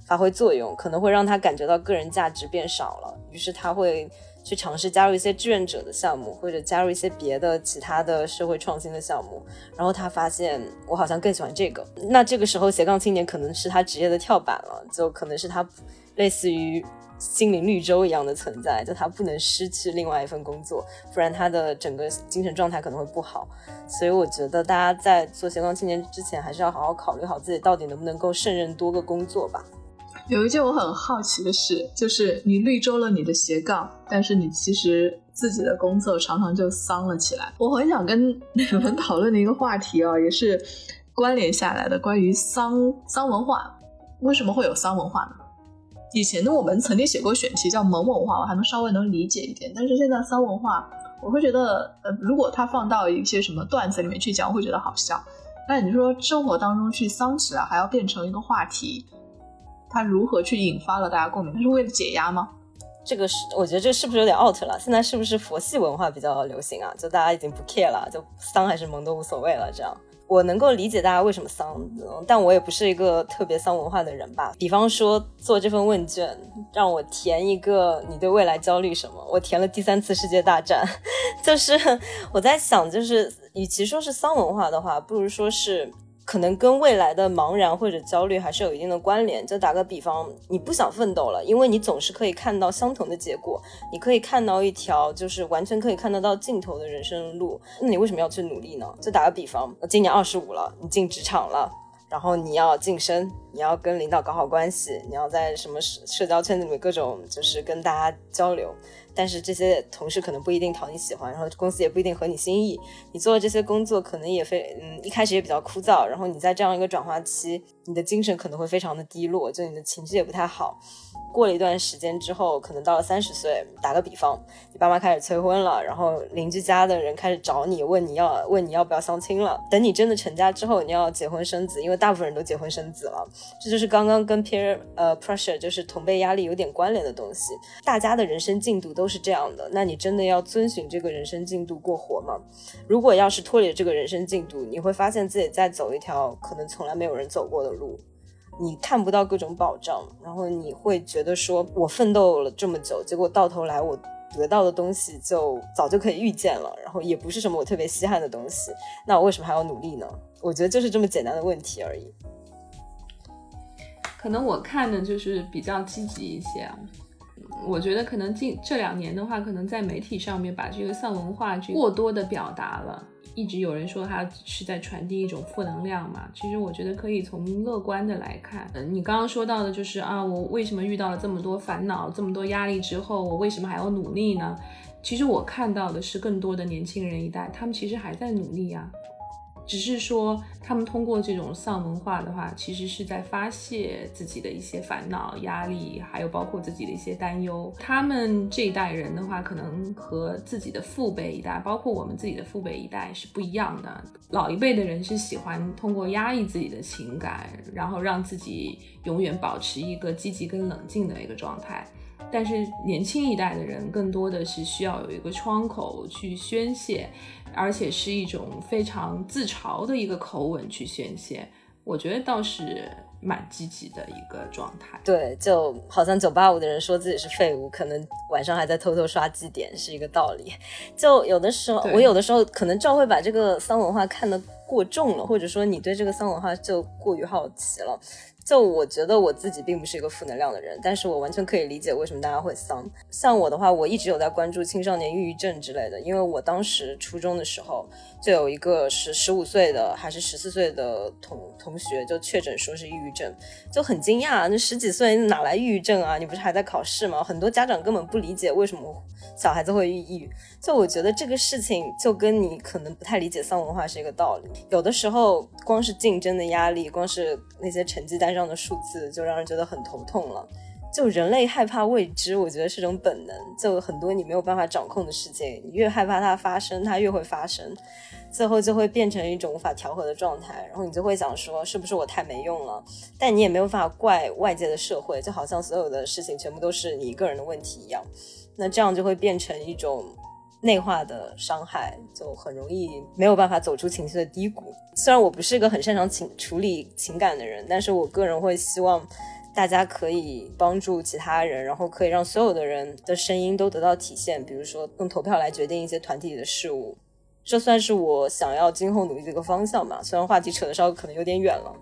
发挥作用可能会让他感觉到个人价值变少了，于是他会去尝试加入一些志愿者的项目，或者加入一些别的其他的社会创新的项目。然后他发现我好像更喜欢这个，那这个时候斜杠青年可能是他职业的跳板了，就可能是他类似于心灵绿洲一样的存在，就他不能失去另外一份工作，不然他的整个精神状态可能会不好。所以我觉得大家在做斜杠青年之前，还是要好好考虑好自己到底能不能够胜任多个工作吧。有一件我很好奇的事，就是你绿洲了你的斜杠，但是你其实自己的工作常常就丧了起来。我很想跟你们讨论的一个话题啊，也是关联下来的，关于丧丧文化。为什么会有丧文化呢？以前的我们曾经写过选题叫萌文化，我还能稍微能理解一点。但是现在丧文化，我会觉得，呃，如果它放到一些什么段子里面去讲，我会觉得好笑。那你说生活当中去丧起来，还要变成一个话题？它如何去引发了大家共鸣？它是为了解压吗？这个是我觉得这是不是有点 out 了？现在是不是佛系文化比较流行啊？就大家已经不 care 了，就丧还是萌都无所谓了。这样，我能够理解大家为什么丧，但我也不是一个特别丧文化的人吧。比方说做这份问卷，让我填一个你对未来焦虑什么，我填了第三次世界大战。[laughs] 就是我在想，就是与其说是丧文化的话，不如说是。可能跟未来的茫然或者焦虑还是有一定的关联。就打个比方，你不想奋斗了，因为你总是可以看到相同的结果，你可以看到一条就是完全可以看得到尽头的人生路。那你为什么要去努力呢？就打个比方，今年二十五了，你进职场了，然后你要晋升，你要跟领导搞好关系，你要在什么社社交圈子里面各种就是跟大家交流。但是这些同事可能不一定讨你喜欢，然后公司也不一定合你心意。你做的这些工作可能也非嗯一开始也比较枯燥，然后你在这样一个转化期，你的精神可能会非常的低落，就你的情绪也不太好。过了一段时间之后，可能到了三十岁，打个比方，你爸妈开始催婚了，然后邻居家的人开始找你，问你要问你要不要相亲了。等你真的成家之后，你要结婚生子，因为大部分人都结婚生子了。这就是刚刚跟 peer 呃 pressure 就是同辈压力有点关联的东西。大家的人生进度都是这样的，那你真的要遵循这个人生进度过活吗？如果要是脱离这个人生进度，你会发现自己在走一条可能从来没有人走过的路。你看不到各种保障，然后你会觉得说，我奋斗了这么久，结果到头来我得到的东西就早就可以预见了，然后也不是什么我特别稀罕的东西，那我为什么还要努力呢？我觉得就是这么简单的问题而已。可能我看的就是比较积极一些，啊我觉得可能近这两年的话，可能在媒体上面把这个丧文化这过多的表达了。一直有人说他是在传递一种负能量嘛，其实我觉得可以从乐观的来看。嗯，你刚刚说到的就是啊，我为什么遇到了这么多烦恼、这么多压力之后，我为什么还要努力呢？其实我看到的是更多的年轻人一代，他们其实还在努力啊。只是说，他们通过这种丧文化的话，其实是在发泄自己的一些烦恼、压力，还有包括自己的一些担忧。他们这一代人的话，可能和自己的父辈一代，包括我们自己的父辈一代是不一样的。老一辈的人是喜欢通过压抑自己的情感，然后让自己永远保持一个积极跟冷静的一个状态。但是年轻一代的人更多的是需要有一个窗口去宣泄。而且是一种非常自嘲的一个口吻去宣泄，我觉得倒是蛮积极的一个状态。对，就好像九八五的人说自己是废物，可能晚上还在偷偷刷绩点，是一个道理。就有的时候，我有的时候可能赵会把这个丧文化看得过重了，或者说你对这个丧文化就过于好奇了。就我觉得我自己并不是一个负能量的人，但是我完全可以理解为什么大家会丧。像我的话，我一直有在关注青少年抑郁症之类的，因为我当时初中的时候就有一个是十五岁的还是十四岁的同同学就确诊说是抑郁症，就很惊讶，那十几岁哪来抑郁症啊？你不是还在考试吗？很多家长根本不理解为什么小孩子会抑郁。就我觉得这个事情就跟你可能不太理解丧文化是一个道理。有的时候光是竞争的压力，光是那些成绩单上。的数字就让人觉得很头痛了。就人类害怕未知，我觉得是种本能。就很多你没有办法掌控的事情，你越害怕它发生，它越会发生，最后就会变成一种无法调和的状态。然后你就会想说，是不是我太没用了？但你也没有办法怪外界的社会，就好像所有的事情全部都是你一个人的问题一样。那这样就会变成一种。内化的伤害就很容易没有办法走出情绪的低谷。虽然我不是一个很擅长情处理情感的人，但是我个人会希望大家可以帮助其他人，然后可以让所有的人的声音都得到体现。比如说用投票来决定一些团体里的事物，这算是我想要今后努力的一个方向吧。虽然话题扯的稍微可能有点远了。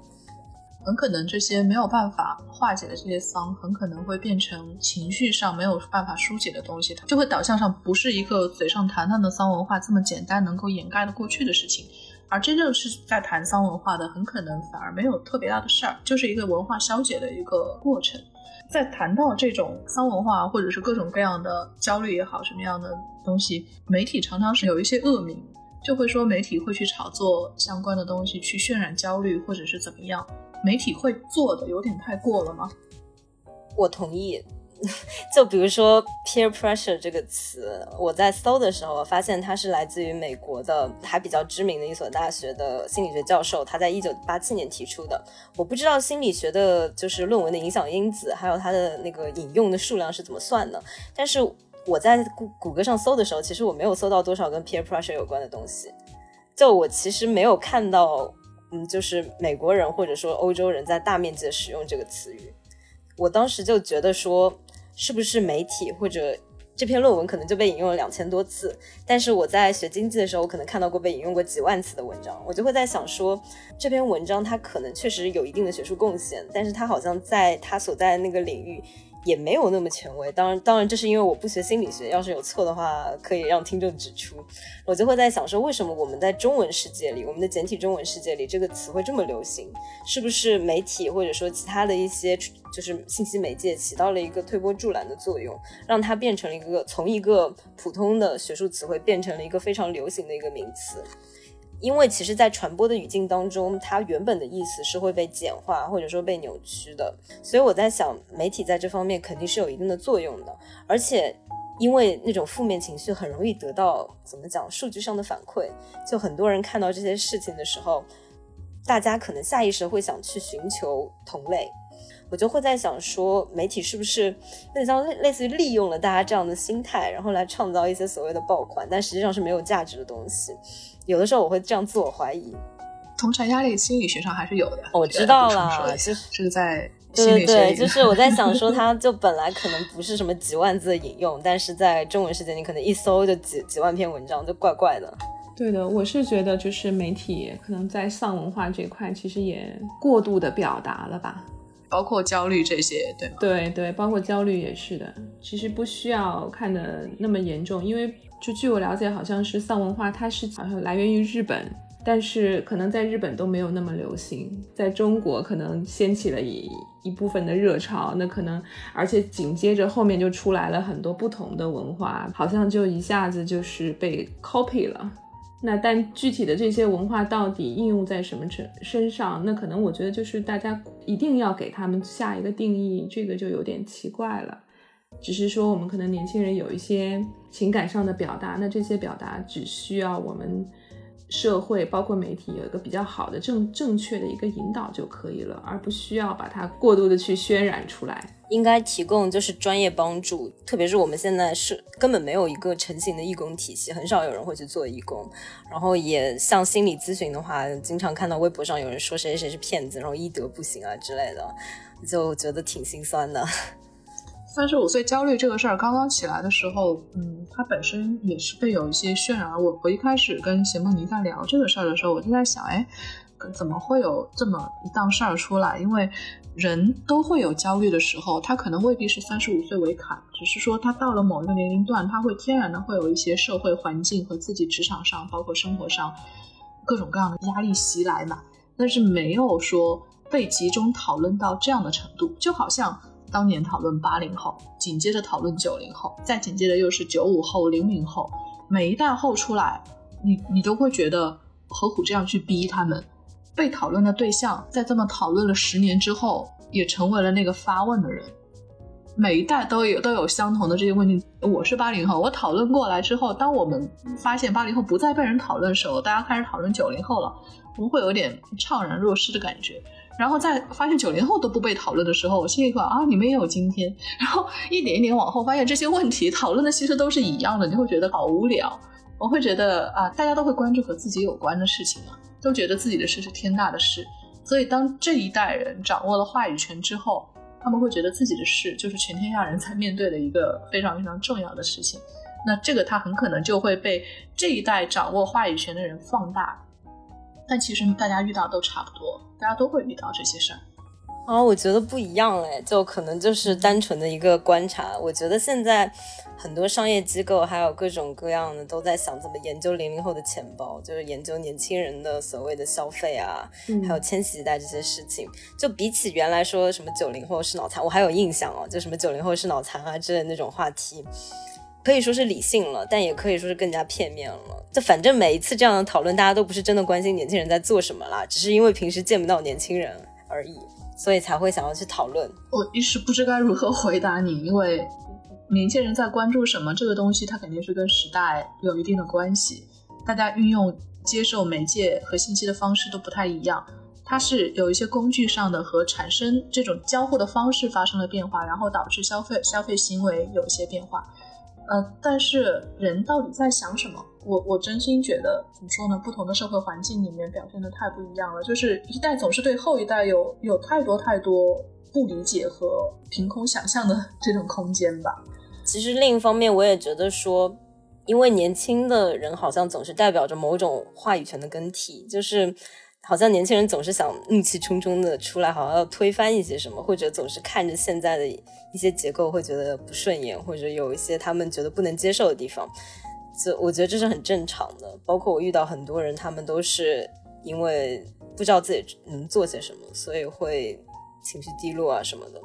很可能这些没有办法化解的这些丧，很可能会变成情绪上没有办法疏解的东西，它就会导向上不是一个嘴上谈谈的丧文化这么简单能够掩盖的过去的事情，而真正是在谈丧文化的，很可能反而没有特别大的事儿，就是一个文化消解的一个过程。在谈到这种丧文化或者是各种各样的焦虑也好，什么样的东西，媒体常常是有一些恶名，就会说媒体会去炒作相关的东西，去渲染焦虑或者是怎么样。媒体会做的有点太过了吗？我同意。[laughs] 就比如说 peer pressure 这个词，我在搜的时候发现它是来自于美国的还比较知名的一所大学的心理学教授，他在一九八七年提出的。我不知道心理学的就是论文的影响因子，还有它的那个引用的数量是怎么算的。但是我在谷谷歌上搜的时候，其实我没有搜到多少跟 peer pressure 有关的东西。就我其实没有看到嗯，就是美国人或者说欧洲人在大面积的使用这个词语。我当时就觉得说，是不是媒体或者这篇论文可能就被引用了两千多次？但是我在学经济的时候，我可能看到过被引用过几万次的文章，我就会在想说，这篇文章它可能确实有一定的学术贡献，但是它好像在它所在的那个领域。也没有那么权威，当然，当然，这是因为我不学心理学。要是有错的话，可以让听众指出。我就会在想说，为什么我们在中文世界里，我们的简体中文世界里，这个词会这么流行？是不是媒体或者说其他的一些就是信息媒介起到了一个推波助澜的作用，让它变成了一个从一个普通的学术词汇变成了一个非常流行的一个名词？因为其实，在传播的语境当中，它原本的意思是会被简化或者说被扭曲的。所以我在想，媒体在这方面肯定是有一定的作用的。而且，因为那种负面情绪很容易得到怎么讲数据上的反馈，就很多人看到这些事情的时候，大家可能下意识会想去寻求同类。我就会在想说，媒体是不是有点像类类似于利用了大家这样的心态，然后来创造一些所谓的爆款，但实际上是没有价值的东西。有的时候我会这样自我怀疑，同产压力心理学上还是有的。我知道了，就是这个在对对对，就是我在想说，[laughs] 它就本来可能不是什么几万字的引用，但是在中文世界，你可能一搜就几几万篇文章，就怪怪的。对的，我是觉得就是媒体可能在丧文化这块，其实也过度的表达了吧。包括焦虑这些，对对对，包括焦虑也是的。其实不需要看的那么严重，因为就据我了解，好像是丧文化，它是好像来源于日本，但是可能在日本都没有那么流行，在中国可能掀起了一一部分的热潮，那可能而且紧接着后面就出来了很多不同的文化，好像就一下子就是被 copy 了。那但具体的这些文化到底应用在什么身身上？那可能我觉得就是大家一定要给他们下一个定义，这个就有点奇怪了。只是说我们可能年轻人有一些情感上的表达，那这些表达只需要我们社会包括媒体有一个比较好的正正确的一个引导就可以了，而不需要把它过度的去渲染出来。应该提供就是专业帮助，特别是我们现在是根本没有一个成型的义工体系，很少有人会去做义工。然后也像心理咨询的话，经常看到微博上有人说谁谁谁是骗子，然后医德不行啊之类的，就觉得挺心酸的。三十五岁焦虑这个事儿刚刚起来的时候，嗯，它本身也是被有一些渲染。我我一开始跟贤梦妮在聊这个事儿的时候，我就在想，哎，怎么会有这么一档事儿出来？因为人都会有焦虑的时候，他可能未必是三十五岁为坎，只是说他到了某一个年龄段，他会天然的会有一些社会环境和自己职场上，包括生活上各种各样的压力袭来嘛。但是没有说被集中讨论到这样的程度，就好像当年讨论八零后，紧接着讨论九零后，再紧接着又是九五后、零零后，每一代后出来，你你都会觉得何苦这样去逼他们？被讨论的对象，在这么讨论了十年之后，也成为了那个发问的人。每一代都有都有相同的这些问题。我是八零后，我讨论过来之后，当我们发现八零后不再被人讨论的时候，大家开始讨论九零后了，我们会有点怅然若失的感觉。然后在发现九零后都不被讨论的时候，我心里说啊，你们也有今天。然后一点一点往后，发现这些问题讨论的其实都是一样的，你会觉得好无聊。我会觉得啊，大家都会关注和自己有关的事情嘛。都觉得自己的事是天大的事，所以当这一代人掌握了话语权之后，他们会觉得自己的事就是全天下人在面对的一个非常非常重要的事情。那这个他很可能就会被这一代掌握话语权的人放大，但其实大家遇到都差不多，大家都会遇到这些事儿。啊，我觉得不一样哎，就可能就是单纯的一个观察。我觉得现在很多商业机构还有各种各样的都在想怎么研究零零后的钱包，就是研究年轻人的所谓的消费啊，还有千禧一代这些事情。就比起原来说什么九零后是脑残，我还有印象哦，就什么九零后是脑残啊之类那种话题，可以说是理性了，但也可以说是更加片面了。就反正每一次这样的讨论，大家都不是真的关心年轻人在做什么啦，只是因为平时见不到年轻人而已。所以才会想要去讨论。我一时不知该如何回答你，因为年轻人在关注什么这个东西，它肯定是跟时代有一定的关系。大家运用接受媒介和信息的方式都不太一样，它是有一些工具上的和产生这种交互的方式发生了变化，然后导致消费消费行为有一些变化。呃，但是人到底在想什么？我我真心觉得怎么说呢？不同的社会环境里面表现的太不一样了，就是一代总是对后一代有有太多太多不理解和凭空想象的这种空间吧。其实另一方面，我也觉得说，因为年轻的人好像总是代表着某种话语权的更替，就是好像年轻人总是想怒气冲冲的出来，好像要推翻一些什么，或者总是看着现在的一些结构会觉得不顺眼，或者有一些他们觉得不能接受的地方。这我觉得这是很正常的，包括我遇到很多人，他们都是因为不知道自己能做些什么，所以会情绪低落啊什么的。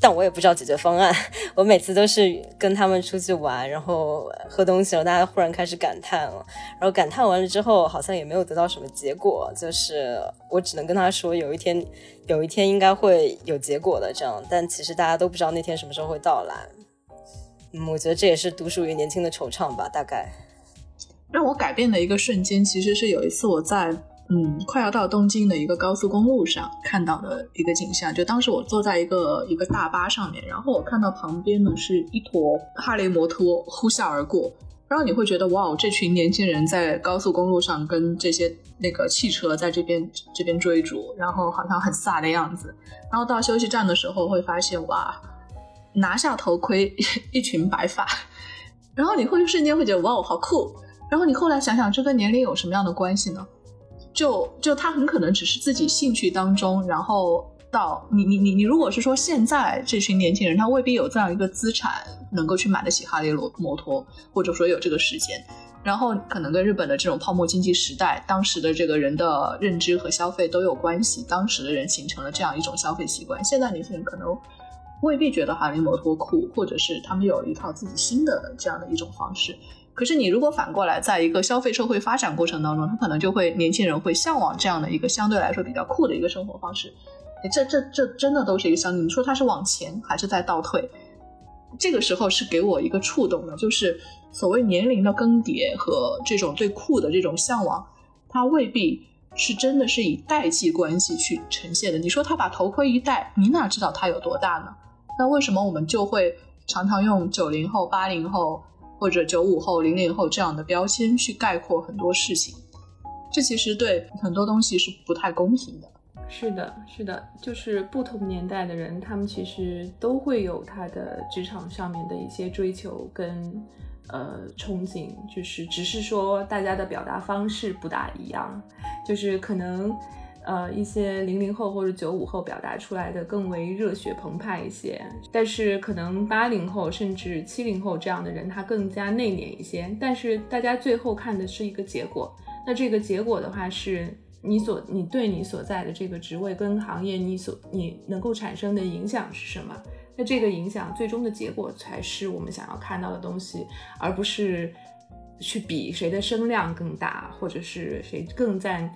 但我也不知道解决方案，我每次都是跟他们出去玩，然后喝东西了，大家忽然开始感叹了，然后感叹完了之后，好像也没有得到什么结果，就是我只能跟他说，有一天，有一天应该会有结果的这样，但其实大家都不知道那天什么时候会到来。嗯，我觉得这也是独属于年轻的惆怅吧。大概让我改变的一个瞬间，其实是有一次我在嗯快要到东京的一个高速公路上看到的一个景象。就当时我坐在一个一个大巴上面，然后我看到旁边呢是一坨哈雷摩托呼啸而过，然后你会觉得哇，这群年轻人在高速公路上跟这些那个汽车在这边这边追逐，然后好像很飒的样子。然后到休息站的时候会发现哇。拿下头盔，一群白发，然后你会瞬间会觉得哇，好酷。然后你后来想想，这跟年龄有什么样的关系呢？就就他很可能只是自己兴趣当中，然后到你你你你，如果是说现在这群年轻人，他未必有这样一个资产能够去买得起哈雷罗摩托，或者说有这个时间，然后可能跟日本的这种泡沫经济时代，当时的这个人的认知和消费都有关系，当时的人形成了这样一种消费习惯，现在年轻人可能。未必觉得哈雷摩托酷，或者是他们有一套自己新的这样的一种方式。可是你如果反过来，在一个消费社会发展过程当中，他可能就会年轻人会向往这样的一个相对来说比较酷的一个生活方式。这这这真的都是一个相，你说它是往前还是在倒退？这个时候是给我一个触动的，就是所谓年龄的更迭和这种对酷的这种向往，它未必是真的是以代际关系去呈现的。你说他把头盔一戴，你哪知道他有多大呢？那为什么我们就会常常用九零后、八零后或者九五后、零零后这样的标签去概括很多事情？这其实对很多东西是不太公平的。是的，是的，就是不同年代的人，他们其实都会有他的职场上面的一些追求跟呃憧憬，就是只是说大家的表达方式不大一样，就是可能。呃，一些零零后或者九五后表达出来的更为热血澎湃一些，但是可能八零后甚至七零后这样的人，他更加内敛一些。但是大家最后看的是一个结果，那这个结果的话，是你所你对你所在的这个职位跟行业，你所你能够产生的影响是什么？那这个影响最终的结果才是我们想要看到的东西，而不是去比谁的声量更大，或者是谁更占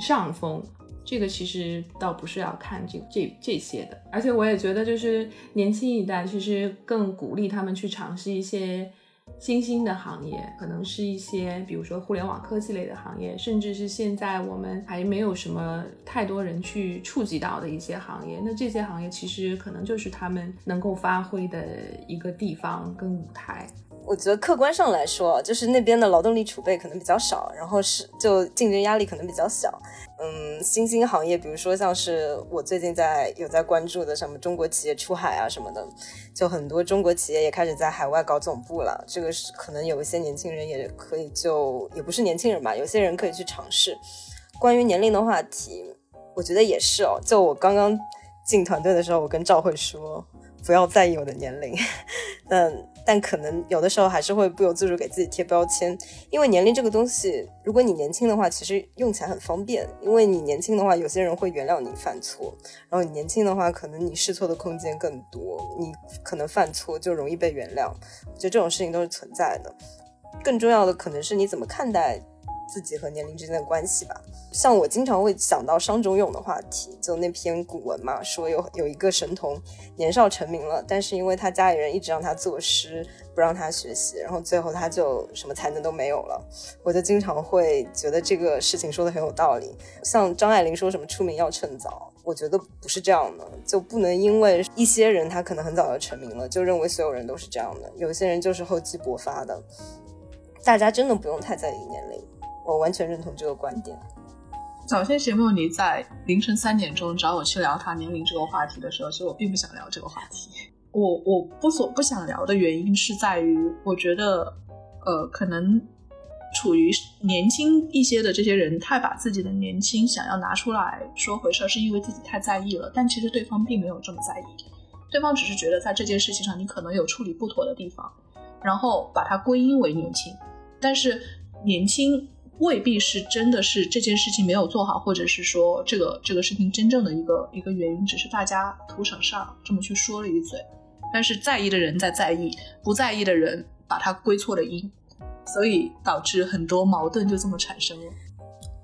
上风。这个其实倒不是要看这这这些的，而且我也觉得，就是年轻一代其实更鼓励他们去尝试一些新兴的行业，可能是一些比如说互联网科技类的行业，甚至是现在我们还没有什么太多人去触及到的一些行业。那这些行业其实可能就是他们能够发挥的一个地方跟舞台。我觉得客观上来说，就是那边的劳动力储备可能比较少，然后是就竞争压力可能比较小。嗯，新兴行业，比如说像是我最近在有在关注的什么中国企业出海啊什么的，就很多中国企业也开始在海外搞总部了。这个是可能有一些年轻人也可以，就也不是年轻人吧，有些人可以去尝试。关于年龄的话题，我觉得也是哦。就我刚刚进团队的时候，我跟赵慧说。不要在意我的年龄，[laughs] 但但可能有的时候还是会不由自主给自己贴标签，因为年龄这个东西，如果你年轻的话，其实用起来很方便，因为你年轻的话，有些人会原谅你犯错，然后你年轻的话，可能你试错的空间更多，你可能犯错就容易被原谅，就这种事情都是存在的。更重要的可能是你怎么看待自己和年龄之间的关系吧。像我经常会想到伤仲永的话题，就那篇古文嘛，说有有一个神童年少成名了，但是因为他家里人一直让他作诗，不让他学习，然后最后他就什么才能都没有了。我就经常会觉得这个事情说的很有道理。像张爱玲说什么出名要趁早，我觉得不是这样的，就不能因为一些人他可能很早就成名了，就认为所有人都是这样的。有些人就是厚积薄发的。大家真的不用太在意年龄，我完全认同这个观点。早些节目你在凌晨三点钟找我去聊他年龄这个话题的时候，其实我并不想聊这个话题。[laughs] 我我不所不想聊的原因是在于，我觉得，呃，可能处于年轻一些的这些人太把自己的年轻想要拿出来说回事，是因为自己太在意了。但其实对方并没有这么在意，对方只是觉得在这件事情上你可能有处理不妥的地方，然后把它归因为年轻。但是年轻未必是真的是这件事情没有做好，或者是说这个这个事情真正的一个一个原因，只是大家图省事儿这么去说了一嘴。但是在意的人在在意，不在意的人把它归错了因，所以导致很多矛盾就这么产生了。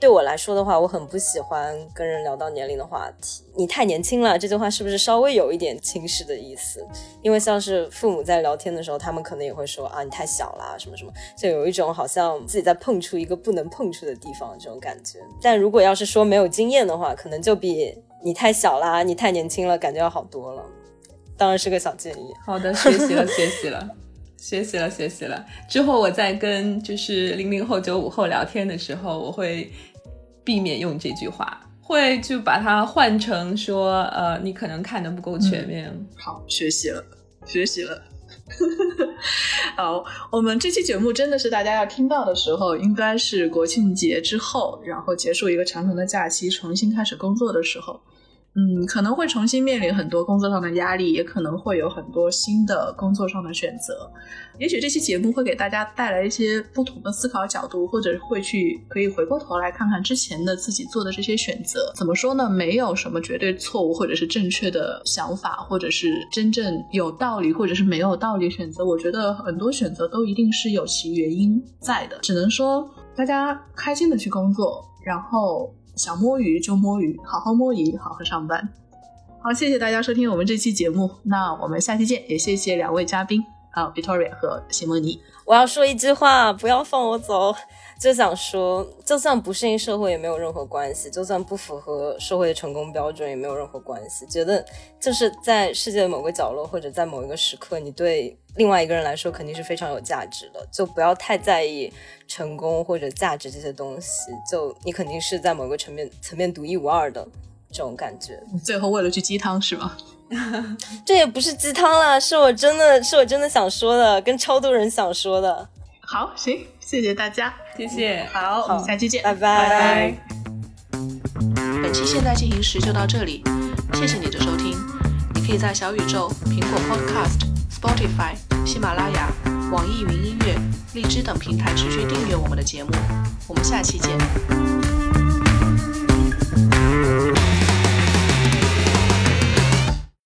对我来说的话，我很不喜欢跟人聊到年龄的话题。你太年轻了，这句话是不是稍微有一点轻视的意思？因为像是父母在聊天的时候，他们可能也会说啊，你太小啦，什么什么，就有一种好像自己在碰触一个不能碰触的地方这种感觉。但如果要是说没有经验的话，可能就比你太小啦，你太年轻了，感觉要好多了。当然是个小建议。好的，学习了，[laughs] 学习了，学习了，学习了。之后我在跟就是零零后、九五后聊天的时候，我会。避免用这句话，会就把它换成说，呃，你可能看的不够全面。好，学习了，[laughs] 学习了。[laughs] 好，我们这期节目真的是大家要听到的时候，应该是国庆节之后，然后结束一个长长的假期，重新开始工作的时候。嗯，可能会重新面临很多工作上的压力，也可能会有很多新的工作上的选择。也许这期节目会给大家带来一些不同的思考角度，或者会去可以回过头来看看之前的自己做的这些选择。怎么说呢？没有什么绝对错误，或者是正确的想法，或者是真正有道理，或者是没有道理选择。我觉得很多选择都一定是有其原因在的。只能说大家开心的去工作，然后。想摸鱼就摸鱼，好好摸鱼，好好上班。好，谢谢大家收听我们这期节目，那我们下期见。也谢谢两位嘉宾啊，Victoria 和西蒙尼。我要说一句话，不要放我走。就想说，就算不适应社会也没有任何关系，就算不符合社会的成功标准也没有任何关系。觉得就是在世界的某个角落或者在某一个时刻，你对另外一个人来说肯定是非常有价值的。就不要太在意成功或者价值这些东西，就你肯定是在某个层面层面独一无二的这种感觉。最后为了句鸡汤是吧？这也不是鸡汤啦，是我真的是我真的想说的，跟超多人想说的。好，行。谢谢大家，谢谢，好，我们下期见，拜拜。本期现在进行时就到这里，谢谢你的收听。你可以在小宇宙、苹果 Podcast、Spotify、喜马拉雅、网易云音乐、荔枝等平台持续订阅我们的节目。我们下期见。